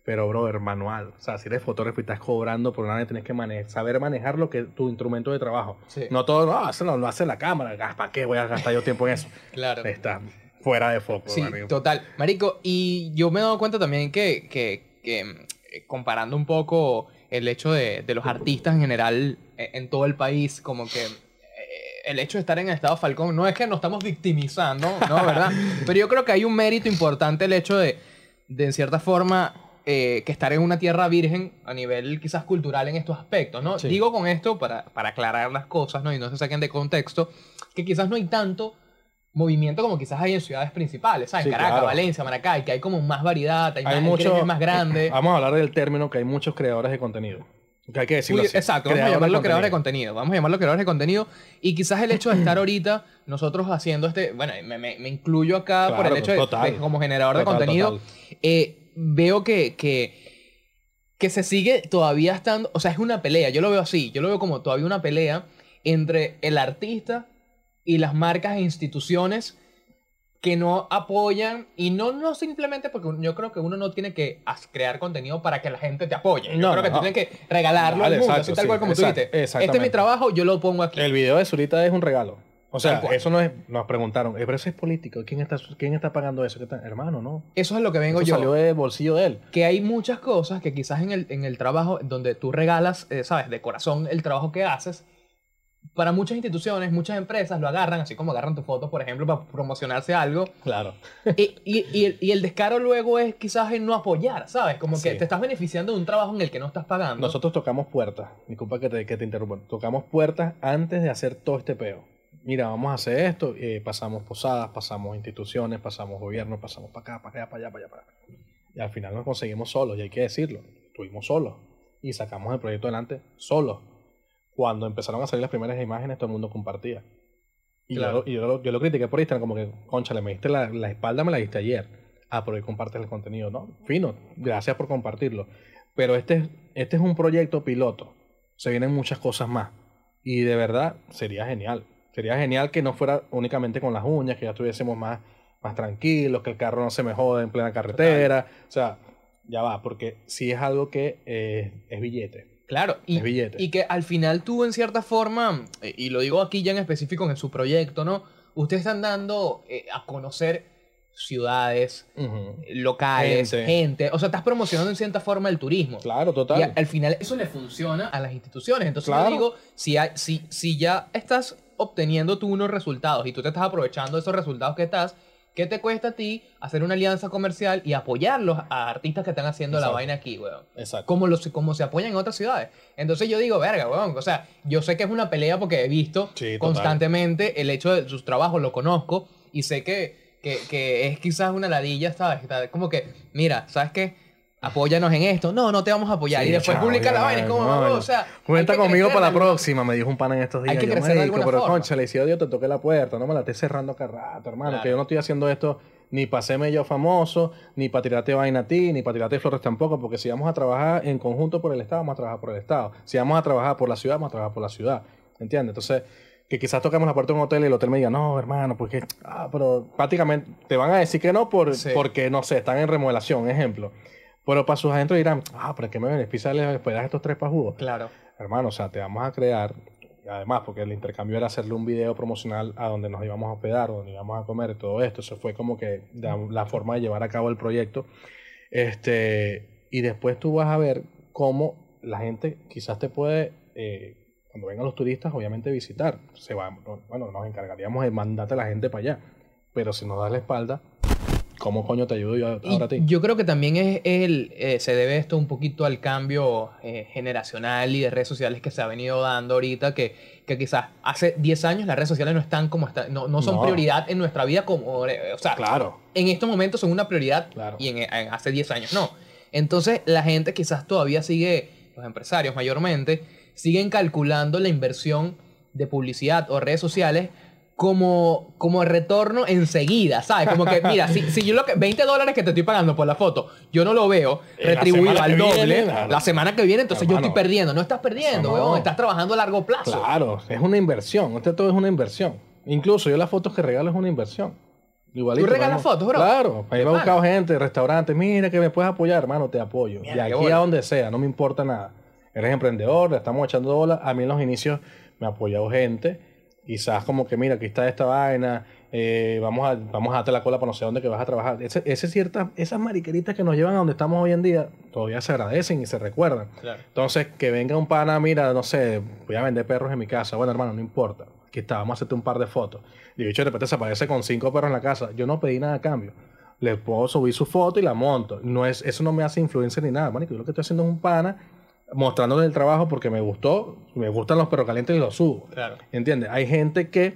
pero brother, manual. O sea, si eres fotógrafo y estás cobrando por nada, tienes que mane- saber manejar lo que tu instrumento de trabajo. Sí. No todo, no, eso lo, lo hace la cámara, ¿para qué voy a gastar yo tiempo en eso? <laughs> Claro. Está fuera de foco. Sí, marico. total. Marico, y yo me he dado cuenta también que, que, que, eh, comparando un poco el hecho de, de los artistas en general eh, en todo el país, como que eh, el hecho de estar en el estado Falcón, no es que nos estamos victimizando, ¿no? ¿Verdad? <laughs> Pero yo creo que hay un mérito importante el hecho de, de en cierta forma, eh, que estar en una tierra virgen a nivel quizás cultural en estos aspectos, ¿no? Sí. Digo con esto para, para aclarar las cosas, ¿no? Y no se saquen de contexto, que quizás no hay tanto movimiento como quizás hay en ciudades principales, ¿sabes? Sí, Caracas, claro. Valencia, Maracay, que hay como más variedad, hay, más, Hay el mucho, más grande. Vamos a hablar del término que hay muchos creadores de contenido. Que hay que decirlo Uy, así. Exacto, vamos a llamarlo creadores de contenido. Vamos a llamarlo creadores de contenido. Y quizás el hecho de estar <clears throat> ahorita nosotros haciendo este. Bueno, me, me- me incluyo acá por el hecho de, total. de como generador de contenido. eh, veo que, que, que se sigue todavía estando. O sea, es una pelea. Yo lo veo así. Yo lo veo como todavía una pelea entre el artista y las marcas e instituciones que no apoyan y no, no simplemente porque yo creo que uno no tiene que crear contenido para que la gente te apoye. Yo No, creo que no. tú tienes que regalarlo Vale, al mundo, exacto, así tal sí, cual como exacto, tú dijiste. Este es mi trabajo, yo lo pongo aquí. El video de Zurita es un regalo. O sea, eso no es. Nos preguntaron, "Eh, pero eso es político. ¿Quién está, quién está pagando eso? ¿Qué? Hermano, no. Eso es lo que vengo Eso yo. salió del bolsillo de él. que hay muchas cosas que quizás en el, en el trabajo donde tú regalas, eh, sabes, de corazón el trabajo que haces, para muchas instituciones, muchas empresas lo agarran, así como agarran tu foto, por ejemplo, para promocionarse algo. Claro. y, y- y el, y el descaro luego es quizás en no apoyar, ¿sabes? Como que Sí. te estás beneficiando de un trabajo en el que no estás pagando. Nosotros tocamos puertas. Disculpa que te, que te interrumpa. Tocamos puertas antes de hacer todo este peo. Mira, vamos a hacer esto. eh, pasamos posadas, pasamos instituciones, pasamos gobierno, pasamos para acá, para allá, para allá, para allá. Para allá. Y al final nos conseguimos solos, y hay que decirlo. Estuvimos solos. Y sacamos el proyecto adelante solos. Cuando empezaron a salir las primeras imágenes, todo el mundo compartía. Y, Claro. yo, lo, yo lo critiqué por Instagram, como que, conchale, me diste la, la espalda, me la diste ayer. Ah, pero hoy compartes el contenido, ¿no? Fino, gracias por compartirlo. Pero este, es- este es un proyecto piloto. Se vienen muchas cosas más. Y de verdad, sería genial. Sería genial que no fuera únicamente con las uñas, que ya estuviésemos más, más tranquilos, que el carro no se me jode en plena carretera. O sea, ya va, porque si es algo que eh, es billete. Claro, y, y que al final tú en cierta forma, eh, y lo digo aquí ya en específico en su proyecto, ¿no? Ustedes están dando eh, a conocer ciudades, locales, Gente. gente. O sea, estás promocionando en cierta forma el turismo. Claro, Y total. a- al final eso le funciona a las instituciones. Entonces Claro. yo digo, si, hay- si, si ya estás obteniendo tú unos resultados y tú te estás aprovechando de esos resultados que estás, ¿qué te cuesta a ti hacer una alianza comercial y apoyarlos a artistas que están haciendo la vaina aquí, weón? Exacto. Como, los, como se apoyan en otras ciudades. Entonces yo digo, verga, weón. O sea, yo sé que es una pelea porque he visto Sí, constantemente el hecho de sus trabajos, lo conozco y sé que, que, que es quizás una ladilla, ¿sabes? Como que, mira, ¿sabes qué? Apóyanos en esto. No, no te vamos a apoyar. Sí, y después chamo, publica la vaina. Es como, no, "Oh, no. o sea. Cuenta conmigo para la alguna- próxima, me dijo un pana en estos días. Hay que Yo, crecer de "Marico, alguna pero forma". concha, le Dios te toqué la puerta, no me la estés cerrando cada rato, hermano, Claro. que yo no estoy haciendo esto ni para hacerme yo famoso, ni para tirarte vaina a ti, ni para tirarte flores tampoco, porque si vamos a trabajar en conjunto por el Estado, vamos a trabajar por el Estado. Si vamos a trabajar por la ciudad, vamos a trabajar por la ciudad. ¿Entiendes? Entonces, que quizás tocamos la puerta de un hotel y el hotel me diga, no, hermano, porque, ah, pero prácticamente te van a decir que no por, Sí. porque, no sé, están en remodelación, ejemplo. Pero para sus adentros dirán, ah, pero ¿qué me beneficia el hospedaje estos tres pajudos? Claro. Hermano, o sea, te vamos a crear, además, porque el intercambio era hacerle un video promocional a donde nos íbamos a hospedar, donde íbamos a comer, todo esto. Eso fue como que la, la forma de llevar a cabo el proyecto. Este, y después tú vas a ver cómo la gente quizás te puede, eh, cuando vengan los turistas, obviamente visitar. Se va, bueno, nos encargaríamos de mandarte a la gente para allá. Pero si nos das la espalda, ¿Cómo coño te ayudo yo ahora a ti? Yo creo que también es el, eh, se debe esto un poquito al cambio eh, generacional y de redes sociales que se ha venido dando ahorita, que, que quizás hace 10 años las redes sociales no están como están, no, no son No. prioridad en nuestra vida como, eh, o sea, Claro. en estos momentos son una prioridad Claro. y en, en hace 10 años no. Entonces la gente quizás todavía sigue, los empresarios mayormente, siguen calculando la inversión de publicidad o redes sociales como, como retorno enseguida, ¿sabes? Como que, mira, si, si yo lo que, 20 dólares que te estoy pagando por la foto, yo no lo veo Eh, retribuido al doble, viene, claro. la semana que viene, entonces yo estoy perdiendo. No estás perdiendo, Eso no. weón, estás trabajando a largo plazo. Claro, es una inversión. Esto todo es una inversión. Incluso yo las fotos que regalo es una inversión. Igualito, ¿Tú regalas fotos, bro? Claro. Ahí De he buscado gente, restaurantes. Mira que me puedes apoyar, hermano, te apoyo. De aquí bola. a donde sea, no me importa nada. Eres emprendedor, le estamos echando bola. A mí en los inicios me ha apoyado gente. Quizás como que, mira, aquí está esta vaina. eh, vamos, a, vamos a darte la cola para no sé dónde que vas a trabajar. Ese, ese cierta, esas mariqueritas que nos llevan a donde estamos hoy en día, todavía se agradecen y se recuerdan. Claro. Entonces, que venga un pana, mira, no sé, voy a vender perros en mi casa. Bueno, hermano, no importa. Aquí está, vamos a hacerte un par de fotos. Y de hecho, de repente se aparece con cinco perros en la casa. Yo no pedí nada a cambio. Le puedo subir su foto y la monto. No es, eso no me hace influencer ni nada, manico. Yo lo que estoy haciendo es un pana mostrándole el trabajo porque me gustó, me gustan los perros calientes y los subo. Claro. ¿Entiendes? Hay gente que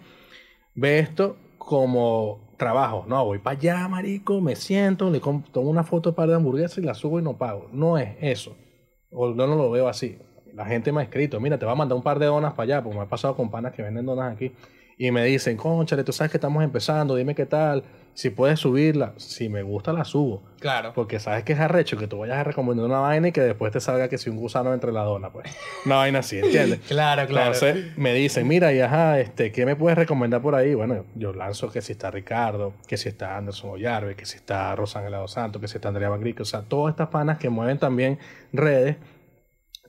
ve esto como trabajo. No, voy para allá, marico, me siento, le tomo una foto para de hamburguesa y la subo y no pago. No es eso. O no, no lo veo así. La gente me ha escrito, mira, te va a mandar un par de donas para allá, porque me ha pasado con panas que venden donas aquí. Y me dicen, conchale, tú sabes que estamos empezando, dime qué tal, si puedes subirla. Si me gusta, la subo. Claro. Porque sabes que es arrecho que tú vayas a recomendar una vaina y que después te salga que si un gusano entre la dona, pues. Una vaina así, ¿entiendes? <laughs> Claro, claro. Entonces me dicen, mira, y ajá, este, ¿qué me puedes recomendar por ahí? Bueno, yo lanzo que si está Ricardo, que si está Anderson Ollarve, que si está Rosangela dos Santos, que si está Andrea Van Grique, o sea, todas estas panas que mueven también redes,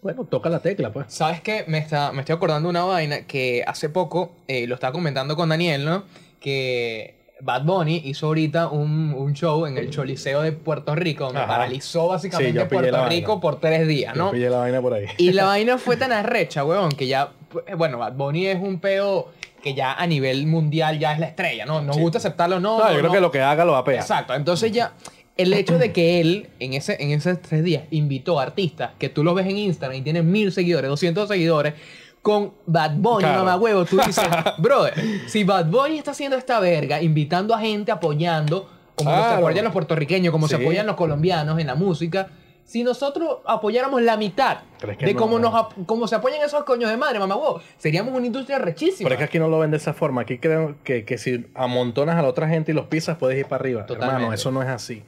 bueno, toca la tecla, pues. ¿Sabes qué? Me, está, me estoy acordando de una vaina que hace poco eh, lo estaba comentando con Daniel, ¿no? Que Bad Bunny hizo ahorita un, un show en el Choliseo de Puerto Rico, donde Ajá. paralizó Sí, básicamente yo pillé la Puerto vaina. Rico por tres días, Yo ¿no? pillé la vaina por ahí. Y la <laughs> vaina fue tan arrecha, weón, que ya, bueno, Bad Bunny es un peo que ya a nivel mundial ya es la estrella, ¿no? Nos gusta aceptarlo o no. No, no, yo creo no. que lo que haga lo va a pegar. Exacto, entonces ya el hecho de que él en, ese, en esos tres días invitó a artistas que tú los ves en Instagram y tienen mil seguidores, 200 seguidores, con Bad Bunny, Claro. mamá huevo, tú dices, <laughs> brother, si Bad Bunny está haciendo esta verga, invitando a gente, apoyando, como se apoyan los puertorriqueños, como se apoyan los colombianos en la música, si nosotros apoyáramos la mitad de no. cómo, nos, ap- cómo se apoyan esos coños de madre, mamá huevo, seríamos una industria rechísima. Pero es que aquí no lo ven de esa forma. Aquí creo que, que si amontonas a la otra gente y los pisas, puedes ir para arriba. Totalmente. Hermano, eso no es así.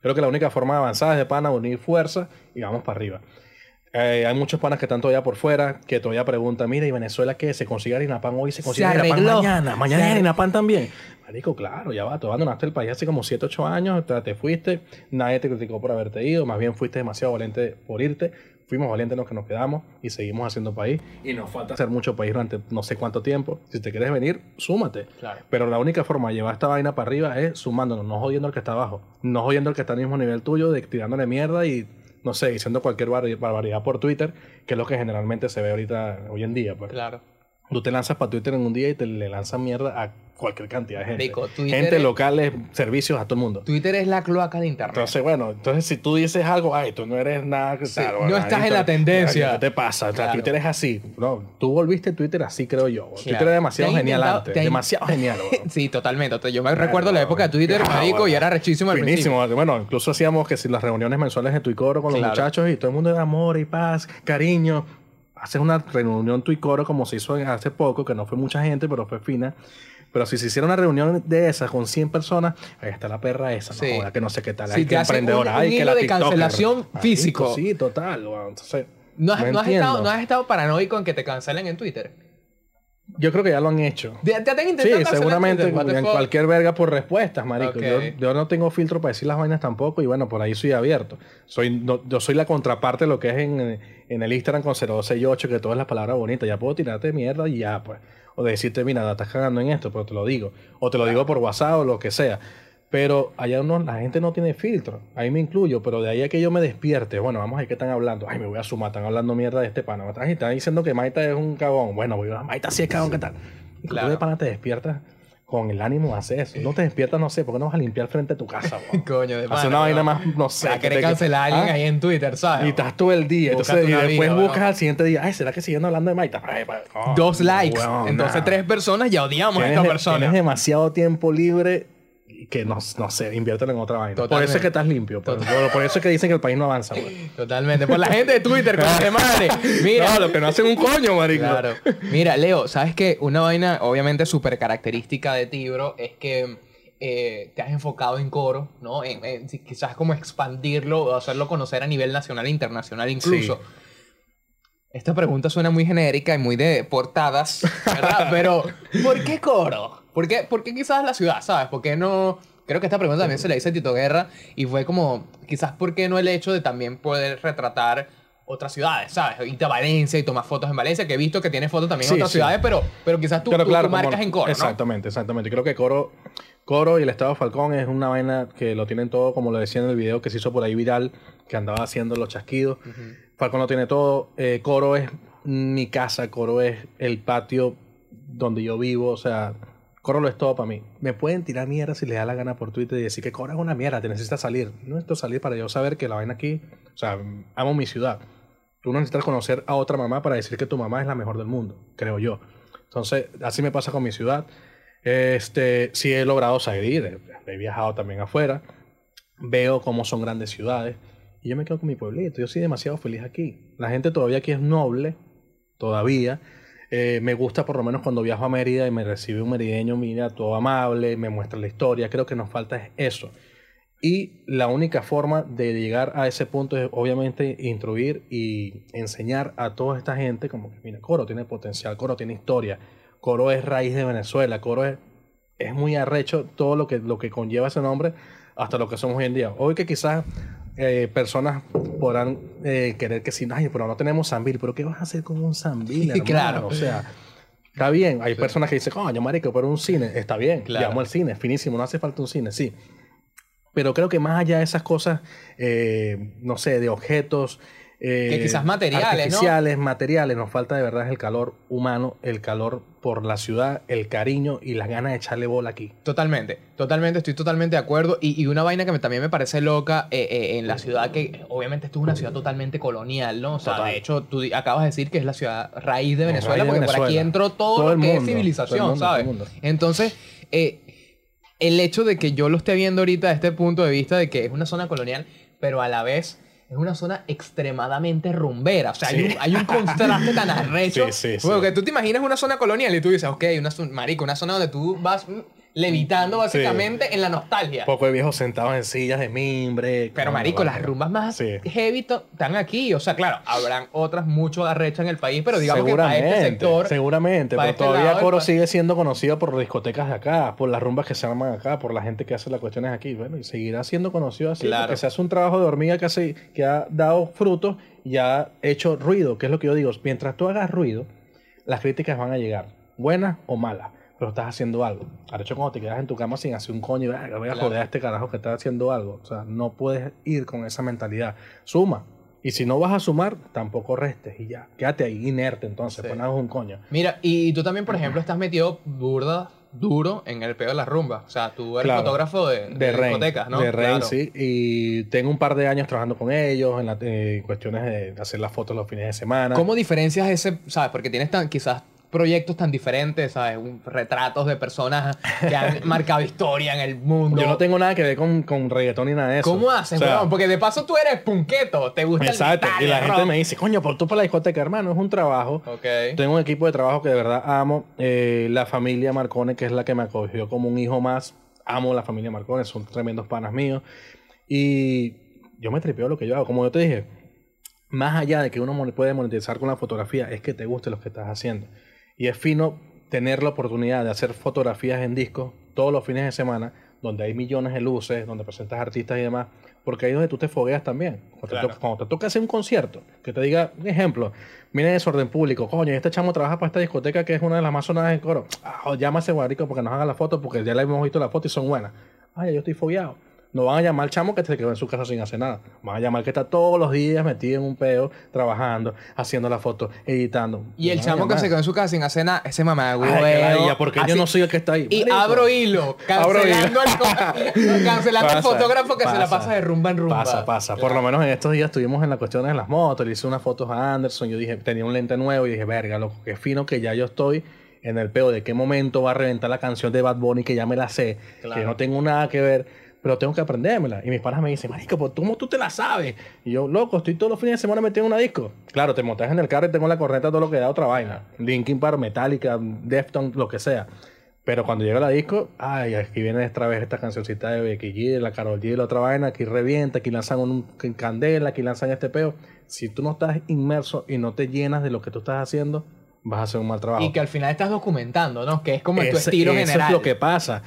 Creo que la única forma de avanzar es de pana unir fuerza y vamos para arriba. Eh, hay muchos panas que están todavía por fuera, que todavía preguntan, mira, ¿y Venezuela qué? ¿Se consigue harina pan hoy? ¿Se consigue harina pan mañana? ¿Mañana harina pan también? Marico, claro, ya va, tú abandonaste el país hace como 7, 8 años, te, te fuiste, nadie te criticó por haberte ido, más bien fuiste demasiado valiente por irte, fuimos valientes los que nos quedamos y seguimos haciendo país y nos falta hacer mucho país durante no sé cuánto tiempo. Si te quieres venir, súmate. Claro. Pero la única forma de llevar esta vaina para arriba es sumándonos, no jodiendo al que está abajo, no jodiendo al que está al mismo nivel tuyo, de tirándole mierda y no sé, diciendo cualquier bar- barbaridad por Twitter, que es lo que generalmente se ve ahorita hoy en día. Pues. Claro. Tú te lanzas para Twitter en un día y te le lanzas mierda a cualquier cantidad de gente. Rico, Twitter gente es- locales, servicios, a todo el mundo. Twitter es la cloaca de internet. Entonces, bueno, entonces si tú dices algo, ay, tú no eres nada. Sí, tal, no estás en la tendencia. ¿Qué te pasa? O sea, Claro. Twitter es así. No, tú volviste Twitter así, creo yo. Twitter Claro. es demasiado Te han genial antes. te han- Demasiado genial. <laughs> Sí, totalmente. Yo me recuerdo la época de Twitter, marico, bueno. y era rechísimo al principio. Finísimo. Bueno, incluso hacíamos que si las reuniones mensuales de Tuicoro con los Claro. muchachos y todo el mundo era amor y paz, cariño. Haces una reunión Tuicoro como se hizo hace poco, que no fue mucha gente, pero fue fina. Pero si se hiciera una reunión de esas con 100 personas, ahí está la perra esa, no Sí. joda, que no sé qué tal, Sí, ay, te que emprendedora, un- un ay, que la de tiktoker. cancelación Marico, físico. Sí, total. Entonces, ¿No has, no has estado, ¿No has estado paranoico en que te cancelen en Twitter? Yo creo que ya lo han hecho. ¿Te, te han Sí, intentado cancelar seguramente en fuck? cualquier verga por respuestas, marico. Yo no tengo filtro para decir las vainas tampoco y bueno, por ahí soy abierto. Soy, no- yo soy la contraparte de lo que es en, en el Instagram con 0268, que todas las palabras bonitas. Ya puedo tirarte mierda y ya, pues. O decirte, mira, estás cagando en esto, pero te lo digo. O te lo digo por WhatsApp o lo que sea. Pero allá uno, la gente no tiene filtro. Ahí me incluyo, pero de ahí a que yo me despierte, bueno, vamos a ver qué están hablando. Ay, me voy a sumar, están hablando mierda de este pana. Están diciendo que Maita es un cagón. Bueno, voy a Maita sí es cagón, ¿qué tal? Y Claro. tú de pana te despiertas con el ánimo de hacer eso. No te despiertas, no sé, ¿por qué no vas a limpiar frente de tu casa? <laughs> Coño, de Hacer una vaina más, no sé. Que te- cancelar a alguien ¿Ah? ahí en Twitter, ¿sabes? Y estás todo el día. Entonces, y después buscas al siguiente día, ay, ¿será que siguiendo hablando de Maita? Dos likes. Entonces, tres personas ya odiamos a esta persona. tienes demasiado tiempo libre que no, no sé, inviértelo en otra vaina. Por eso es que estás limpio. Por, eso es que dicen que el país no avanza. güey. Totalmente. Por la gente de Twitter, con de madre. Mira. No, lo que no hacen un coño, marico. Claro. Mira, Leo, ¿sabes qué? Una vaina obviamente súper característica de ti, bro, es que eh, te has enfocado en coro, ¿no? En, quizás como expandirlo o hacerlo conocer a nivel nacional e internacional incluso. Esta pregunta suena muy genérica y muy de portadas, ¿verdad? <laughs> Pero, <laughs> ¿por qué coro? ¿Por qué, por qué quizás la ciudad, sabes? ¿Por qué no...? Creo que esta pregunta también se la hice a Tito Guerra y fue como, quizás, ¿por qué no el hecho de también poder retratar otras ciudades, ¿sabes? Irte a Valencia y tomar fotos en Valencia, que he visto que tiene fotos también en Sí, otras sí. ciudades, pero, pero quizás tú, Pero tú- claro, tú marcas como- en coro, ¿no? Exactamente, exactamente. Creo que Coro, Coro y el Estado Falcón es una vaina que lo tienen todo, como lo decía en el video que se hizo por ahí viral, que andaba haciendo los chasquidos. Falcón lo tiene todo. Eh, Coro es mi casa, Coro es el patio donde yo vivo, o sea, Coro lo es todo para mí. Me pueden tirar mierda si les da la gana por Twitter y decir que Coro es una mierda, te necesitas salir. No necesito salir para yo saber que la vaina aquí, o sea, amo mi ciudad. Tú no necesitas conocer a otra mamá para decir que tu mamá es la mejor del mundo, creo yo. Entonces, así me pasa con mi ciudad. Este, sí he logrado salir, he viajado también afuera, veo cómo son grandes ciudades y yo me quedo con mi pueblito. Yo soy demasiado feliz aquí. La gente todavía aquí es noble, todavía. Eh, me gusta por lo menos cuando viajo a Mérida y me recibe un merideño, mira, todo amable, me muestra la historia. Creo que nos falta es eso. Y la única forma de llegar a ese punto es obviamente instruir y enseñar a toda esta gente como que, mira, Coro tiene potencial, Coro tiene historia, Coro es raíz de Venezuela, Coro es, es muy arrecho todo lo que, lo que conlleva ese nombre hasta lo que somos hoy en día. Hoy que quizás eh, personas podrán eh, querer que sí, ay, pero no tenemos Sambil, pero ¿qué vas a hacer con un Sambil? <laughs> hermano? Claro. O sea, está bien. Hay personas que dicen, coño, marico, pero un cine, está bien. Claro. Llamo al cine, finísimo, no hace falta un cine, sí. Pero creo que más allá de esas cosas, eh, no sé, de objetos. Eh, Que quizás materiales, ¿no? artificiales, materiales, nos falta de verdad el calor humano, el calor por la ciudad, el cariño y las ganas de echarle bola aquí. Totalmente, totalmente, estoy totalmente de acuerdo. Y, y una vaina que me- también me parece loca eh, eh, en la ciudad, que obviamente esto es una ciudad totalmente colonial, ¿no? O sea, Total. de hecho, tú acabas de decir que es la ciudad raíz de Venezuela, raíz de porque por aquí entró todo, Todo lo que mundo, es civilización, mundo, ¿sabes? Entonces, el hecho de que yo lo esté viendo ahorita desde este punto de vista de que es una zona colonial, pero a la vez es una zona extremadamente rumbera. O sea, hay, un, hay un contraste tan <laughs> arrecho. Sí, sí, sí. Porque tú te imaginas una zona colonial y tú dices, ok, una marico, una zona donde tú vas mm, levitando básicamente en la nostalgia. Poco de viejos sentados en sillas de mimbre. Pero, marico, las rumbas más Sí. heavy están aquí. O sea, claro, habrán otras mucho arrechas en el país, pero digamos que para este sector... seguramente, pero este todavía Coro pa- sigue siendo conocido por discotecas de acá, por las rumbas que se arman acá, por la gente que hace las cuestiones aquí, bueno, y seguirá siendo conocido así, Claro. porque se hace un trabajo de hormiga que, hace, que ha dado frutos y ha hecho ruido, que es lo que yo digo, mientras tú hagas ruido, las críticas van a llegar, buenas o malas, pero estás haciendo algo. Ahora hecho cuando te quedas en tu cama sin hacer un coño, y "Verga, voy a Claro. joder a este carajo que está haciendo algo, o sea, no puedes ir con esa mentalidad, suma. Y si no vas a sumar, tampoco restes y ya. Quédate ahí inerte entonces, Sí. pues no un coño. Mira, y tú también, por ejemplo, estás metido burda, duro en el pedo de las rumbas. O sea, tú eres Claro. fotógrafo de, de de Rain, discotecas, ¿no? De Rain, Claro. sí. Y tengo un par de años trabajando con ellos en, la- cuestiones de hacer las fotos los fines de semana. ¿Cómo diferencias ese, sabes? Porque tienes tan, quizás proyectos tan diferentes, ¿sabes? Un- retratos de personas que han <laughs> marcado historia en el mundo. Yo no tengo nada que ver con, con reggaetón ni nada de eso. ¿Cómo haces, O sea, weón? Porque de paso tú eres punqueto, te gusta Exacto. el metal, Y la el gente rock. me dice, coño, por tú para la discoteca, hermano, es un trabajo. Ok. Tengo un equipo de trabajo que de verdad amo. Eh, la familia Marcone, que es la que me acogió como un hijo más. Amo la familia Marcone, son tremendos panas míos. Y yo me tripeo lo que yo hago. Como yo te dije, más allá de que uno puede monetizar con la fotografía, es que te guste lo que estás haciendo. Y es fino tener la oportunidad de hacer fotografías en disco todos los fines de semana, donde hay millones de luces, donde presentas artistas y demás, porque ahí es donde tú te fogueas también. Cuando, Claro. te, cuando te toca hacer un concierto, que te diga, un ejemplo, mira desorden público, coño, este chamo trabaja para esta discoteca que es una de las más sonadas en coro. Ah, llama a ese guarico porque nos haga la foto, porque ya le hemos visto la foto y son buenas. Ay, yo estoy fogueado. No van a llamar al chamo que se quedó en su casa sin hacer nada. Van a llamar que está todos los días metido en un peo, trabajando, haciendo la foto, editando. Y el chamo que se quedó en su casa sin hacer nada, ese mamá, ladilla, porque yo no soy el que está ahí. Y abro hilo, <laughs> Abro cancelando, hilo. al, <laughs> cancelando al Pasa, fotógrafo que se la pasa. de rumba en rumba. Pasa, pasa. Por lo menos en estos días estuvimos en las cuestiones de las motos, le hice unas fotos a Anderson, yo dije, tenía un lente nuevo y dije, verga, loco, qué fino que ya yo estoy en el peo de qué momento va a reventar la canción de Bad Bunny que ya me la sé, Claro. que no tengo nada que ver, pero tengo que aprendérmela. Y mis panas me dicen, marico, pues ¿cómo tú te la sabes? Y yo, loco, estoy todos los fines de semana metido en una disco. Claro, te montas en el carro y tengo la corneta, todo lo que da otra vaina. Linkin Park, Metallica, Deftones, lo que sea. Pero cuando llega la disco, ay, aquí viene otra vez esta cancioncita de Becky G, la Karol G, la otra vaina, aquí revienta, aquí lanzan un candela, aquí lanzan este peo. Si tú no estás inmerso y no te llenas de lo que tú estás haciendo, vas a hacer un mal trabajo. Y que al final estás documentando, ¿no? Que es como en tu Ese- estilo eso general. es lo que pasa.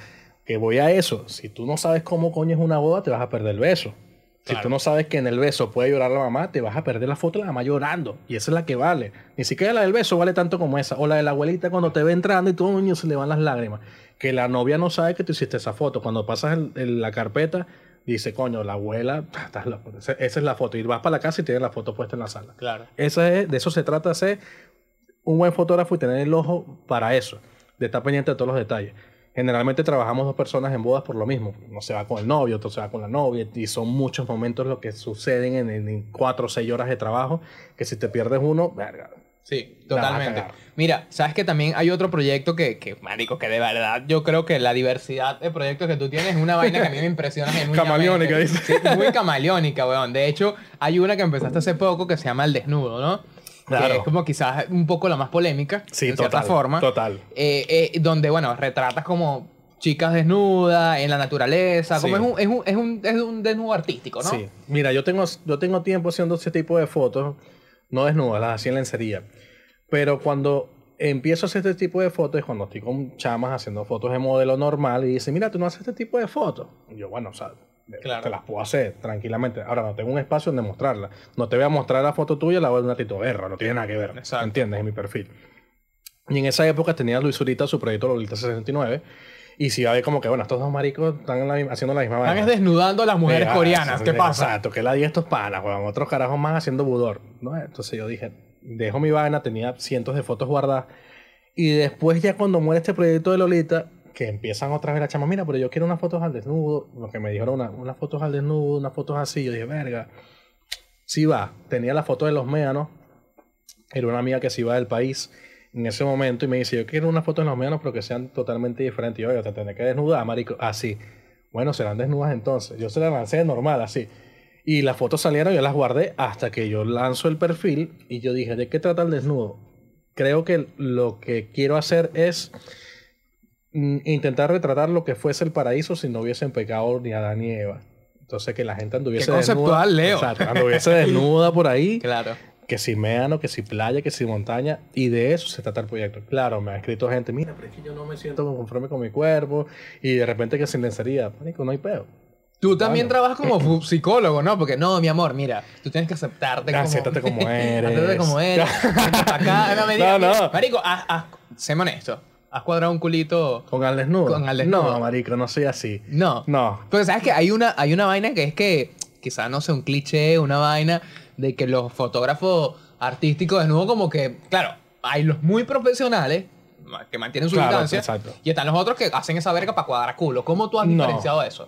Que voy a eso. Si tú no sabes cómo coño es una boda, te vas a perder el beso. Si tú no sabes que en el beso puede llorar la mamá, te vas a perder la foto de la mamá llorando. Y esa es la que vale. Ni siquiera la del beso vale tanto como esa. O la de la abuelita cuando te ve entrando y todo coño se le van las lágrimas. Que la novia no sabe que tú hiciste esa foto. Cuando pasas el- el- la carpeta, dice, coño, la abuela, <laughs> esa es la foto. Y vas para la casa y tienes la foto puesta en la sala. Claro. Esa es, de eso se trata, ser un buen fotógrafo y tener el ojo para eso, de estar pendiente de todos los detalles. Generalmente trabajamos dos personas en bodas por lo mismo. Uno se va con el novio, otro se va con la novia, y son muchos momentos los que suceden en, en cuatro o seis horas de trabajo, que si te pierdes uno, verga. Sí, totalmente. Mira, sabes que también hay otro proyecto que, que, marico, que de verdad yo creo que la diversidad de proyectos que tú tienes es una vaina que a mí me impresiona <laughs> genuinamente. Camaleónica, dice. Sí, muy camaleónica, weón. De hecho, hay una que empezaste hace poco que se llama El Desnudo, ¿no? Claro. Que es como quizás un poco la más polémica, Sí, de cierta total, forma. total. Eh, eh, donde, bueno, retratas como chicas desnudas en la naturaleza. Como Sí. es un, es, un, es, un, es un desnudo artístico, ¿no? Sí. Mira, yo tengo, yo tengo tiempo haciendo ese tipo de fotos, no desnudas, las hacía en lencería. Pero cuando empiezo a hacer este tipo de fotos es cuando estoy con chamas haciendo fotos de modelo normal y dicen, mira, tú no haces este tipo de fotos. Y yo, bueno, o sea, Claro. te las puedo hacer tranquilamente. Ahora no tengo un espacio donde mostrarla. No te voy a mostrar la foto tuya la voy a una Tito Guerra, no tiene nada que ver. Exacto. ¿Entiendes? En mi perfil. Y en esa época tenía Luis Zurita su proyecto Lolita 69. Y si va a ver como que, bueno, estos dos maricos están la haciendo la misma Están vaina. es desnudando a las mujeres coreanas. ¿Qué pasa? Exacto, que la di estos panas, weón. Otros carajos más haciendo budor. ¿no? Entonces yo dije, dejo mi vaina, tenía cientos de fotos guardadas. Y después ya cuando muere este proyecto de Lolita, que empiezan otra vez la chama, mira, pero yo quiero unas fotos al desnudo. Lo que me dijeron, una- unas fotos al desnudo, unas fotos así. Yo dije, verga. Sí va. Tenía la foto de los méanos. Era una amiga que se iba del país en ese momento y me dice, yo quiero unas fotos de los méanos, pero que sean totalmente diferentes. Y yo, oye, te tendré que desnudar, marico. Así. Bueno, serán desnudas entonces. Yo se las lancé normal, así. Y las fotos salieron, yo las guardé hasta que yo lanzo el perfil y yo dije, ¿de qué trata el desnudo? Creo que lo que quiero hacer es intentar retratar lo que fuese el paraíso si no hubiesen pecado ni Adán ni Eva. Entonces que la gente anduviese Qué desnuda. Leo. Exacto, anduviese desnuda por ahí. <laughs> Claro. Que si méano, que si playa, que si montaña. Y de eso se trata el proyecto. Claro, me ha escrito gente, mira, pero es que yo no me siento conforme con mi cuerpo. Y de repente que sin lencería. Marico, no hay peo. Tú también trabajas como <clears throat> psicólogo, ¿no? Porque no, mi amor, mira, tú tienes que aceptarte como... Acéptate <laughs> como eres. Acéptate como eres. Acá. No, me digas, No, no. Marico, haz, haz, séme honesto. ¿Has cuadrado un culito? ¿Con al desnudo? Con al desnudo. No, marico, no soy así. No. No. Pero sabes que hay una, hay una vaina que es que, quizás no sea un cliché, una vaina de que los fotógrafos artísticos desnudos como que, claro, hay los muy profesionales que mantienen su Claro, distancia exacto. y están los otros que hacen esa verga para cuadrar culo. ¿Cómo tú has No. diferenciado eso?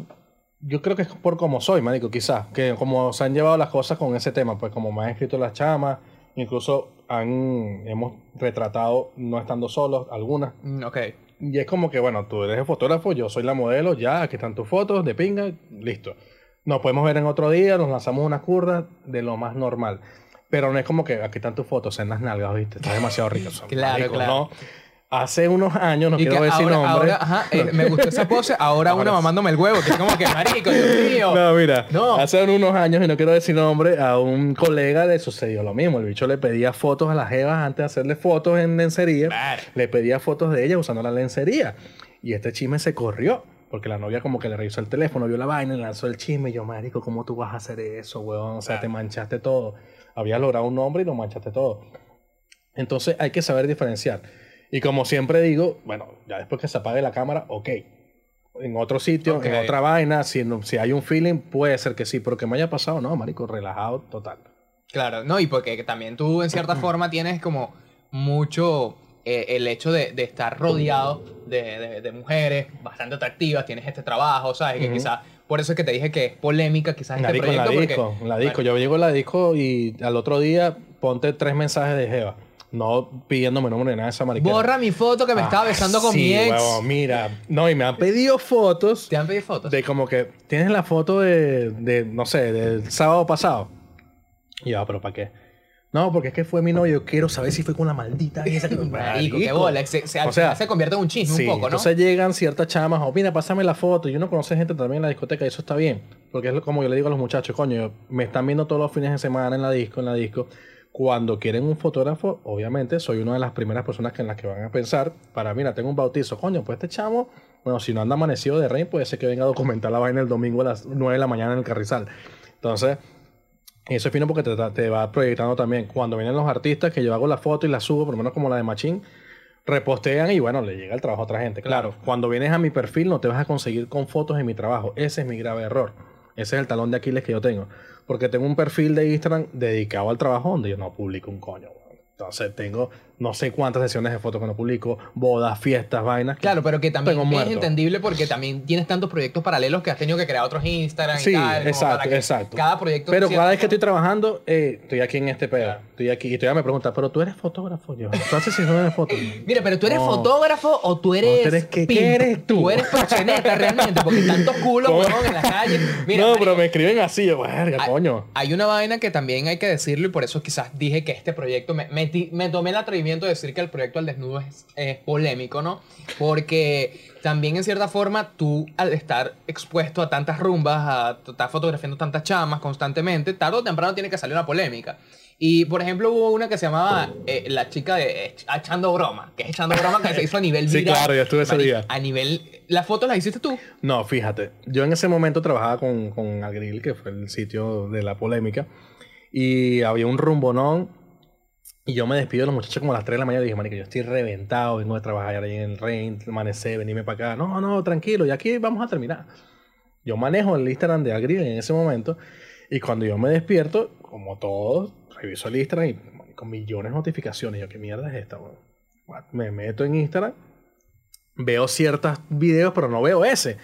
Yo creo que es por cómo soy, marico, quizás. Que como se han llevado las cosas con ese tema, pues como me han escrito las chamas, incluso han, hemos retratado no estando solos, algunas. Mm, ok. Y es como que, bueno, tú eres el fotógrafo, yo soy la modelo, ya, aquí están tus fotos de pinga, listo. Nos podemos ver en otro día, nos lanzamos unas curvas de lo más normal. Pero no es como que aquí están tus fotos en las nalgas, ¿viste? Está demasiado rico. <laughs> Claro, claro. ¿no? Hace unos años, no Y quiero decir ahora, nombre. ahora, ajá, eh, me gustó esa pose, ahora <laughs> una mamándome el huevo, que es como que marico, Dios mío. No, mira, No. hace unos años, y no quiero decir nombre, a un colega le sucedió lo mismo. El bicho le pedía fotos a las jevas antes de hacerle fotos en lencería. Le pedía fotos de ella usando la lencería. Y este chisme se corrió. Porque la novia como que le revisó el teléfono, vio la vaina, le lanzó el chisme. Y yo, marico, ¿cómo tú vas a hacer eso, weón? O sea, te manchaste todo. Habías logrado un nombre y lo manchaste todo. Entonces hay que saber diferenciar. Y como siempre digo, bueno, ya después que se apague la cámara, ok. En otro sitio, en otra vaina, si, no- si hay un feeling, puede ser que sí, pero que me haya pasado, no, marico, relajado total. Claro, no, y porque también tú en cierta <clears throat> forma tienes como mucho eh, el hecho de, de estar rodeado de, de- de mujeres bastante atractivas, tienes este trabajo, ¿sabes? Que quizás, por eso es que te dije que es polémica quizás este en la proyecto. disco, porque, en la disco. Yo llego a la disco y al otro día ponte tres mensajes de Jeva. No pidiéndome nombre nada de esa mariquera. Borra mi foto que me estaba Ah, besando con sí, mi ex. huevón, mira. No, y me han pedido fotos ¿Te han pedido fotos? de como que tienes la foto de, de no sé, del sábado pasado. Y yo, "Ah, pero ¿para qué? No, porque es que fue mi novio. Quiero saber si fue con la maldita esa que Marico, qué bola. Se, se, al O sea, final se convierte en un chisme Sí, un poco, ¿no? entonces llegan ciertas chamas, o mira, pásame la foto. Y uno conoce gente también en la discoteca y eso está bien. Porque es lo- como yo le digo a los muchachos, coño, me están viendo todos los fines de semana en la disco, en la disco. Cuando quieren un fotógrafo, obviamente soy una de las primeras personas que en las que van a pensar para, mira, tengo un bautizo, coño, pues este chamo, bueno, si no anda amanecido de rey, puede ser que venga a documentar la vaina el domingo a las 9 de la mañana en el Carrizal. Entonces, eso es fino porque te, te va proyectando también. Cuando vienen los artistas, que yo hago la foto y la subo, por lo menos como la de Machín, repostean y bueno, le llega el trabajo a otra gente. Claro, cuando vienes a mi perfil no te vas a conseguir con fotos de mi trabajo. Ese es mi grave error. Ese es el talón de Aquiles que yo tengo. Porque tengo un perfil de Instagram dedicado al trabajo donde yo no publico un coño. Entonces tengo no sé cuántas sesiones de fotos que no publico, bodas, fiestas, vainas. Claro, pero que también es entendible porque también tienes tantos proyectos paralelos que has tenido que crear otros Instagram Sí, y tal. exacto, exacto. Cada proyecto... Pero cada vez que estoy trabajando, eh, estoy aquí en este pedo. Claro. Estoy aquí y todavía me pregunta, pero tú eres fotógrafo. Yo, tú haces sesiones de fotos. <laughs> Mira, pero tú eres No. fotógrafo o tú eres. tú eres- ¿qué- eres tú? Tú eres proxeneta realmente, porque tantos culos, huevón, en la calle. Mira, no, pero me escriben así, yo, verga, coño. Hay una vaina que también hay que decirlo y por eso quizás dije que este proyecto, me, me tomé el atrevimiento de decir que el proyecto al desnudo es, es polémico, ¿no? Porque también en cierta forma tú al estar expuesto a tantas rumbas, a estar fotografiando tantas chamas constantemente, tarde o temprano tiene que salir una polémica. Y por ejemplo hubo una que se llamaba eh, La chica de eh, Echando Broma, que es Echando Broma que se hizo a nivel Sí, viral. claro, yo estuve ese día. A nivel... ¿Las fotos las hiciste tú? No, fíjate, yo en ese momento trabajaba con, con Agril, que fue el sitio de la polémica, y había un rumbonón, y yo me despido de los muchachos como a las 3 de la mañana y dije, marica, yo estoy reventado, vengo de trabajar ahí en el Rain, amanecer, venirme para acá. No, no, tranquilo, y aquí vamos a terminar. Yo manejo el Instagram de Agril en ese momento, y cuando yo me despierto, como todos, reviso el Instagram y con millones de notificaciones. Yo, ¿qué mierda es esta? Me meto en Instagram, veo ciertos videos, pero no veo ese.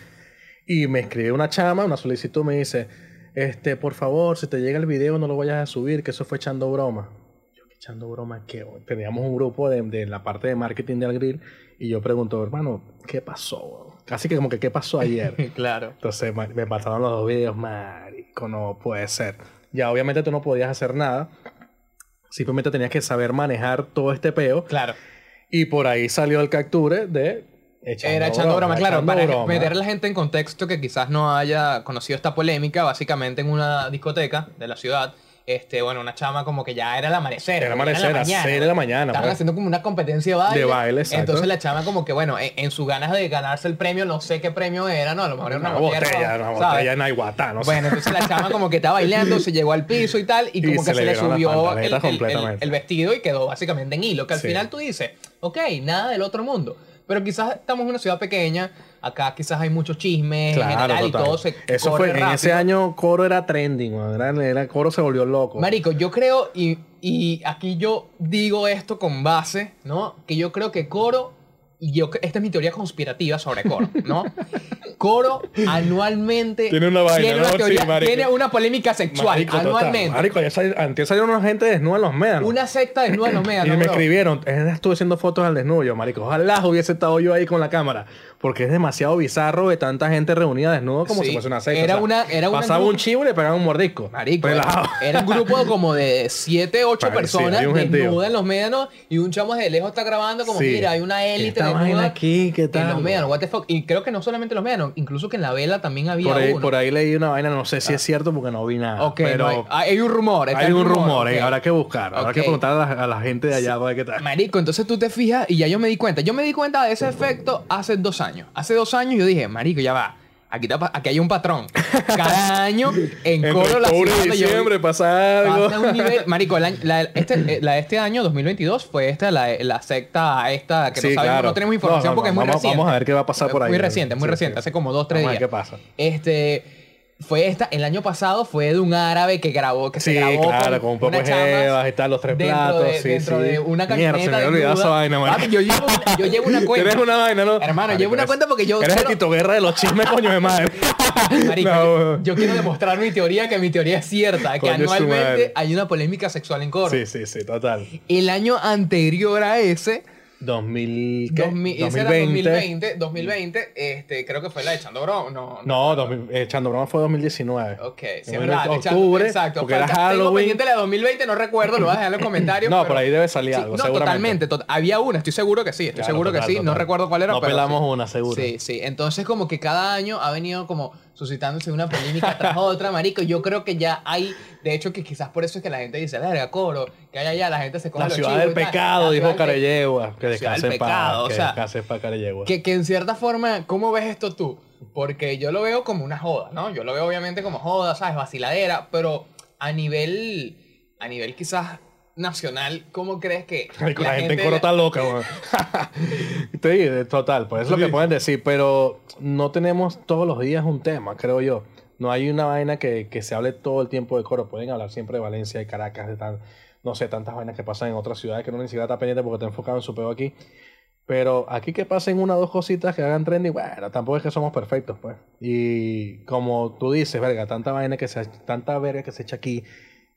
Y me escribe una chama, una solicitud, me dice, este, por favor, si te llega el video no lo vayas a subir, que eso fue echando broma. Yo, ¿qué echando broma? ¿Qué? Teníamos un grupo de, de la parte de marketing del grill y yo pregunto, hermano, ¿qué pasó? Casi que como que, ¿qué pasó ayer? <laughs> claro. Entonces me pasaron los dos videos, marico, no puede ser. Ya obviamente tú no podías hacer nada. Simplemente tenías que saber manejar todo este peo. Claro. Y por ahí salió el capture de... Era echando broma, claro, echando para broma. meter a la gente en contexto que quizás no haya conocido esta polémica, básicamente en una discoteca de la ciudad, este, bueno, una chama como que ya era el amanecer. Era que amanecer, a mañana. seis de la mañana, Estaban pues. haciendo como una competencia de baile. De baile, exacto. Entonces la chama como que, bueno, en, en sus ganas de ganarse el premio, no sé qué premio era, ¿no? A lo mejor era Una una, botella, ron, una botella en Aiguatá, no sé. Bueno, entonces la chama como que estaba bailando, se llegó al piso y tal, y como que se le subió el, el- el- el vestido y quedó básicamente en hilo. Que al Sí. final tú dices, ok, nada del otro mundo. Pero quizás estamos en una ciudad pequeña, acá quizás hay muchos chismes en general y total. todo se Eso corre fue, en ese rápido. año Coro era trending, era, era- Coro se volvió loco. Marico, yo creo, y, y aquí yo digo esto con base, ¿no? Que yo creo que Coro, y yo, esta es mi teoría conspirativa sobre Coro, ¿no? <laughs> Coro anualmente Tiene una vaina, tiene, una ¿no? teoría- Sí, tiene una polémica sexual Marico, anualmente. Marico, ya sal- antes salieron una gente desnuda en los médanos. Una secta desnuda en los y médanos, me bro. escribieron, "Eh, estuve haciendo fotos al desnudo, yo, marico. Ojalá hubiese estado yo ahí con la cámara. Porque es demasiado bizarro de tanta gente reunida desnudo como Sí. si fuese una secta. Era o sea, una- era una pasaba un chivo y le pegaban un mordisco. Marico, Relajado. era, un grupo <laughs> como de 7, 8 Vale, sí, personas gentío. desnudas en los médanos y un chamo de lejos está grabando como, Sí. mira, hay una élite desnuda aquí, ¿qué en tal? los médanos, what the fuck. Y creo que no solamente en los médanos, incluso que en la vela también había Por ahí, uno. por ahí leí una vaina, no sé si es cierto porque no vi nada. Ok, pero no hay, hay un rumor. hay un rumor, eh, habrá que buscar, habrá que preguntar a la, a la gente de allá para ver qué tal. Marico, entonces tú te fijas y ya yo me di cuenta. Yo me di cuenta de ese efecto hace dos años. Hace dos años yo dije, Marico, ya va. Aquí, está aquí hay un patrón. Cada <laughs> año en Coro la ciudad donde yo- diciembre pasa algo. Pasa un nivel. <laughs> Marico, el año- la, este, eh, la de este año, 2022, fue esta, la, la secta esta, que no Sí, sabemos, claro. no tenemos información No, no, porque es muy vamos- reciente. vamos a ver qué va a pasar por ahí. Muy reciente, muy Sí, reciente, sí. hace como dos, tres Vamos a días. ver qué pasa. Este. Fue esta, el año pasado fue de un árabe que grabó, que se Sí, grabó claro, con un poco de tal, los tres dentro platos, De, sí, dentro sí. de una Mierda, camioneta se me desnuda. esa vaina, man. Papi, yo llevo, yo llevo una <laughs> cuenta. Tienes una vaina, ¿no? Hermano, llevo una eres- cuenta porque yo Eres quiero- el Tito Guerra de los chismes, coño de madre. <laughs> Marico, No, yo, yo quiero demostrar mi teoría, que mi teoría es cierta, que anualmente hay una polémica sexual en Coro. Sí, sí, sí, total. El año anterior a ese, 2000, ¿qué? 2000, ese era 2020, 2020, este, creo que fue la de Echando Broma. No, No, 2000, eh, Echando Broma fue 2019. Ok, sí, es 2020, verdad. Octubre, exacto. porque era Falta- Tengo Halloween. pendiente la de 2020, no recuerdo, lo vas a dejar en los <laughs> comentarios. No, pero- por ahí debe salir Sí, algo, no, seguramente. totalmente. tot- había una, estoy seguro que sí, estoy Claro, seguro total, que sí. No recuerdo cuál era, No pero pelamos sí. una, seguro. Sí, sí. Entonces, como que cada año ha venido como suscitándose una polémica tras otra, marico. Yo creo que ya hay, de hecho, que quizás por eso es que la gente dice, verga, coro, que hay allá, la gente se come La los ciudad chivos del y tal". pecado, dijo Carellegua. Que descanse paz. o Que sea, paz, Carellegua. Que, que en cierta forma, ¿cómo ves esto tú? Porque yo lo veo como una joda, ¿no? Yo lo veo obviamente como joda, ¿sabes? Vaciladera, pero a nivel, a nivel quizás nacional, ¿cómo crees que <laughs> Marico, la, gente en coro está loca, <laughs> weón. <laughs> sí, total, pues es lo que pueden decir, pero no tenemos todos los días un tema, creo yo. No hay una vaina que, que se hable todo el tiempo de coro. Pueden hablar siempre de Valencia, de Caracas, de tan, no sé, tantas vainas que pasan en otras ciudades que uno ni siquiera está pendiente porque está enfocado en su peo aquí. Pero aquí que pasen una o dos cositas que hagan trending, bueno, tampoco es que somos perfectos, pues. Y como tú dices, verga, tanta vaina que se, tanta verga que se echa aquí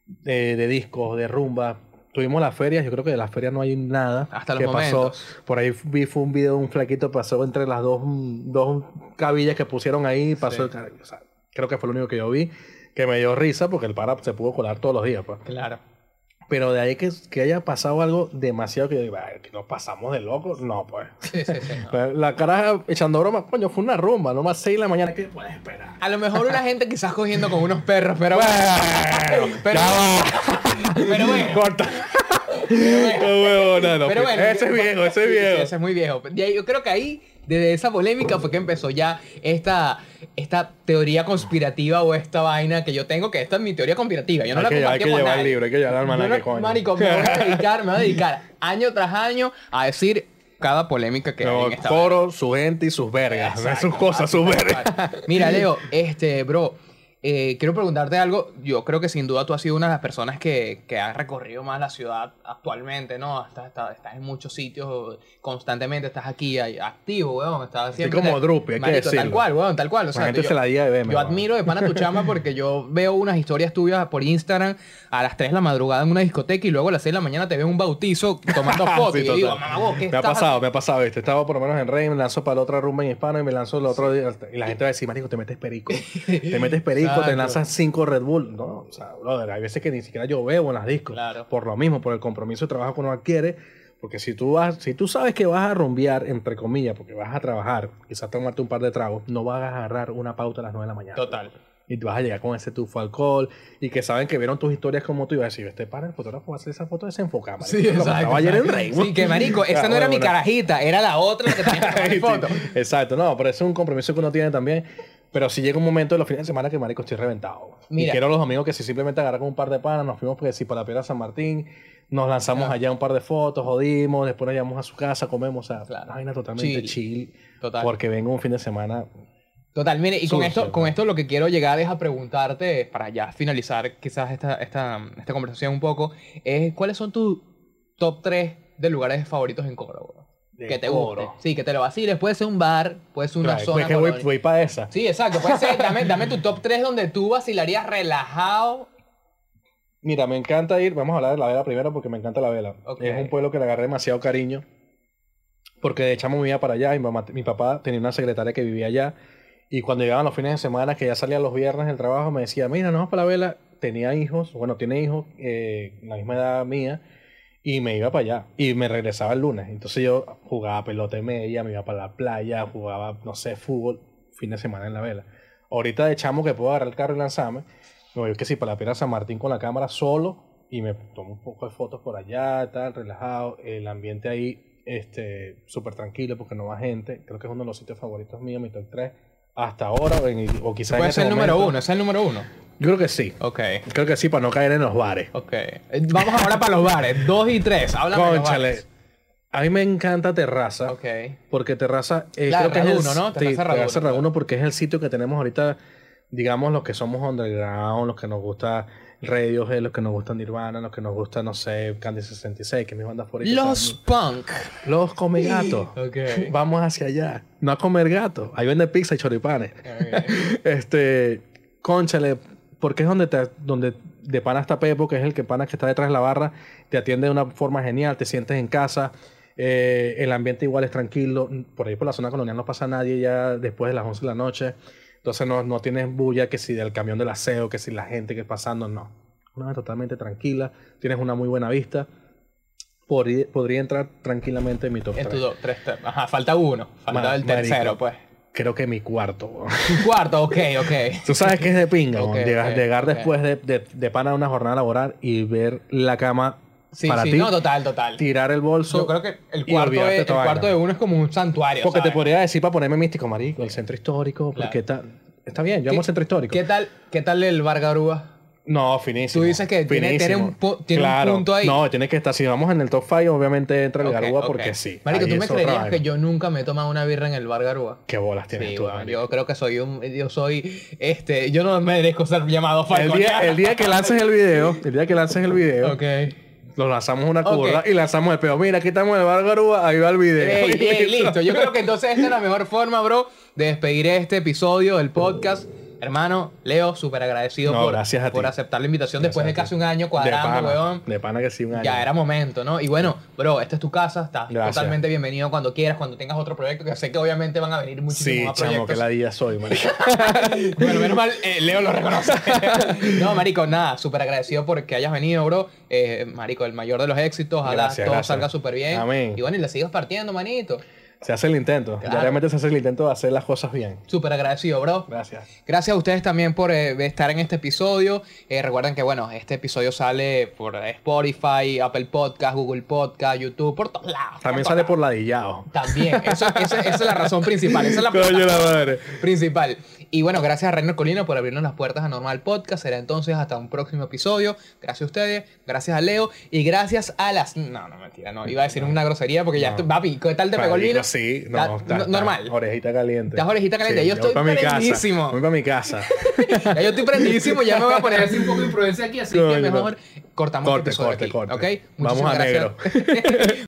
de, de discos, de rumba. Tuvimos las ferias, yo creo que de las ferias no hay nada Hasta los que pasó. momentos. Por ahí vi fue un video, un flaquito pasó entre las dos, dos cabillas que pusieron ahí, pasó el cara- o sea, creo que fue lo único que yo vi, que me dio risa porque el para se pudo colar todos los días, pues. Claro. Pero de ahí que, que haya pasado algo demasiado que, yo digo, "Ay, que nos pasamos de locos, no, pues. Sí, sí, sí. no. <laughs> La caraja echando broma, coño, fue una rumba, nomás 6 de la mañana, ¿qué puedes esperar? A lo mejor una gente quizás cogiendo con unos perros, pero bueno. Pero, pero bueno. <laughs> Corta. No, huevona, no, Pero pues, bueno. ese es viejo, ese es Sí, sí, viejo. ese es muy viejo. Yo creo que ahí, desde esa polémica, fue que empezó ya esta, esta teoría conspirativa o esta vaina que yo tengo, que esta es mi teoría conspirativa. Yo no hay, la que, hay que con llevar el libro, hay que llevar el almanaque, no- coño. Marico, me voy a dedicar, me voy a dedicar año tras año a decir cada polémica que hay No, en esta coro, su gente y sus vergas. Exacto. sus cosas, sus vergas. Mira, Leo, este, bro, eh, quiero preguntarte algo. Yo creo que sin duda tú has sido una de las personas que, que ha recorrido más la ciudad actualmente, ¿no? Estás, estás, estás en muchos sitios constantemente, estás aquí activo, weón. Estás siempre. como Drupi, hay que Marico, Tal cual, weón, tal cual. O La sea, gente yo, se la diga de verme. yo weón. admiro de pana tu <laughs> chama porque yo veo unas historias tuyas por Instagram a las 3 de la madrugada en una discoteca y luego a las 6 de la mañana te veo en un bautizo tomando <laughs> fotos. Sí, y digo, mamá, vos, ¿qué me ha pasado, me ha pasado, ¿viste? Estaba por lo menos en Rey, me lanzo para la otra rumba en hispano y me lanzo el otro día. Y la gente va a decir, marico, te metes perico. <laughs> te metes perico, te Exacto. lanzas cinco Red Bull. No, o sea, brother, hay veces que ni siquiera yo bebo en las discos. Claro. Por lo mismo, por el compromiso de trabajo que uno adquiere. Porque si tú vas, si tú sabes que vas a rumbear, entre comillas, porque vas a trabajar, quizás tomarte un par de tragos, no vas a agarrar una pauta a las 9 de la mañana. Total. Y tú vas a llegar con ese tufo alcohol y que saben que vieron tus historias como tú y vas a decir, este para el fotógrafo va a hacer esa foto desenfocada. marico. Sí, exacto. Ayer en Rey. Sí, que marico, esa <laughs> no era mi carajita, era la otra que tenía que <laughs> foto. Exacto, no, pero ese es un compromiso que uno tiene también. Pero si llega un momento de los fines de semana que, marico, estoy reventado. Mira. Y quiero los amigos que si simplemente agarran un par de panas, nos fuimos porque si para la Piedra San Martín, nos lanzamos Claro. allá un par de fotos, jodimos, después nos llevamos a su casa, comemos, o sea, Claro. una vaina totalmente Chill. chill. Total. Porque vengo un fin de semana. Total, mire, y con Sucio, esto, con esto lo que quiero llegar es a preguntarte, para ya finalizar quizás esta, esta, esta conversación un poco, es cuáles son tus top 3 de lugares favoritos en bro? De Que te Coro. guste. Sí, que te lo vaciles. Puede ser un bar, puede ser una Claro, zona. pues que voy, para esa. Sí, exacto. Puede ser, dame, dame tu top 3 donde tú vacilarías relajado. Mira, me encanta ir, vamos a hablar de la vela primero porque me encanta la vela. Es un pueblo que le agarré demasiado cariño. Porque de chamo me iba para allá y mi, mamá- mi papá tenía una secretaria que vivía allá. Y cuando llegaban los fines de semana, que ya salía los viernes del trabajo, me decía, mira, nos vamos para la vela. Tenía hijos, bueno, tiene hijos, eh, la misma edad mía, y me iba para allá. Y me regresaba el lunes. Entonces yo jugaba pelota y media, me iba para la playa, jugaba, no sé, fútbol, fin de semana en la vela. Ahorita de chamo que puedo agarrar el carro y lanzarme, me voy que sí, para la Piedra San Martín con la cámara solo y me tomo un poco de fotos por allá, tal, relajado. El ambiente ahí, este, súper tranquilo porque no va gente. Creo que es uno de los sitios favoritos míos, mi top 3. Hasta ahora, o, quizás en Puede este ser el número uno, es el número uno. Yo creo que sí. Ok. Creo que sí, para no caer en los bares. Ok. Eh, Vamos ahora para los bares. Dos y tres. Háblame de los bares. A mí me encanta Terraza. Ok. Porque Terraza, eh, La creo que es el, ¿no? Terraza Raduno, Terraza claro. Raduno, porque es el sitio que tenemos ahorita, digamos, los que somos underground, los que nos gusta Radiohead, los que nos gustan Nirvana, los que nos gusta, no sé, Candy 66, que es mi banda favorita. Los punk. Los come gatos. <laughs> <laughs> Vamos hacia allá. No a comer gato. Ahí vende pizza y choripanes. <laughs> este, conchale, porque es donde te, donde de pana está Pepo, que es el que pana que está detrás de la barra, te atiende de una forma genial, te sientes en casa, eh, el ambiente igual es tranquilo, por ahí por la zona colonial no pasa nadie ya después de las 11 de la noche, entonces no, no tienes bulla que si del camión del aseo, que si la gente que es pasando, no. Una vez totalmente tranquila, tienes una muy buena vista, podría, podría entrar tranquilamente en mi top En tu 3. dos, tres, tres. Ajá, falta uno. Falta Ma- el tercero, marico. pues. Creo que mi cuarto. Un cuarto, ok, ok. <laughs> Tú sabes que es de pinga, Ok, weón, llegar, después de, de, de pana de una jornada laboral y ver la cama Sí, para sí, ti, no, total, total. tirar el bolso. Yo creo que el cuarto, de, el cuarto de uno es como un santuario. Porque te podría decir para ponerme místico, marico, el centro histórico, porque está, está bien, yo amo el centro histórico. ¿Qué tal, ¿Qué tal el Bar Garúa? No, finísimo. Tú dices que tiene- tiene un tiene un Claro. punto ahí. No, tiene que estar. Si vamos en el top 5, obviamente entra el Garúa ok. porque sí. Marico, ¿tú me creerías que yo nunca me he tomado una birra en el Bar Garúa? ¿Qué bolas tienes Sí, tú, bueno, yo creo que soy un... Yo soy... Este... Yo no merezco ser llamado el, Falcon. día, el día que lances el video, el día que lances el video, <laughs> Ok. Lo lanzamos una curva y lanzamos el peo. Mira, aquí estamos en el bar Garúa, ahí va el video. Ey, Y ey, <laughs> listo. Yo creo que entonces esta es la mejor forma, bro, de despedir este episodio del podcast. Hermano, Leo, súper agradecido No, por, gracias a por aceptar la invitación después de casi un año de cuadrando, pana, weón. de pana que sí, un año. Ya era momento, ¿no? Y bueno, bro, esta es tu casa, estás Gracias. totalmente bienvenido cuando quieras, cuando tengas otro proyecto, que sé que obviamente van a venir muchísimos Sí, más chamo, proyectos. que la día soy, marico. <laughs> Bueno, menos mal, eh, Leo lo reconoce. <laughs> no, marico, nada, súper agradecido por que hayas venido, bro. Eh, marico, el mayor de los éxitos, ojalá Gracias, todo gracias. salga súper bien. Amén. Y bueno, y le sigas partiendo, manito. Se hace el intento. Claro. Diariamente se hace el intento de hacer las cosas bien. Súper agradecido, bro. Gracias. Gracias a ustedes también por eh, estar en este episodio. Eh, recuerden que, bueno, este episodio sale por Spotify, Apple Podcast, Google Podcast, YouTube, por todos lados. También por sale por ladillado. También. Eso, esa, esa es la razón principal. Esa es la Coño la madre. principal. Y bueno, gracias a Reiner Colina por abrirnos las puertas a Normal Podcast. Será entonces hasta un próximo episodio. Gracias a ustedes, gracias a Leo y gracias a las. No, no, mentira, no. Iba a decir una grosería porque ya No. estoy. Papi, ¿qué tal te pegó el vino? Sí, Está- no, está, no- está normal. Orejita caliente. Estás orejita caliente. Yo voy estoy prendísimo. Voy para mi casa. <laughs> Ya yo estoy prendidísimo, ya me voy a poner así un poco de imprudencia aquí, así que Coño, mejor cortamos Corte, el episodio corte, aquí, corte. ¿ok? Vamos a gracias. <laughs>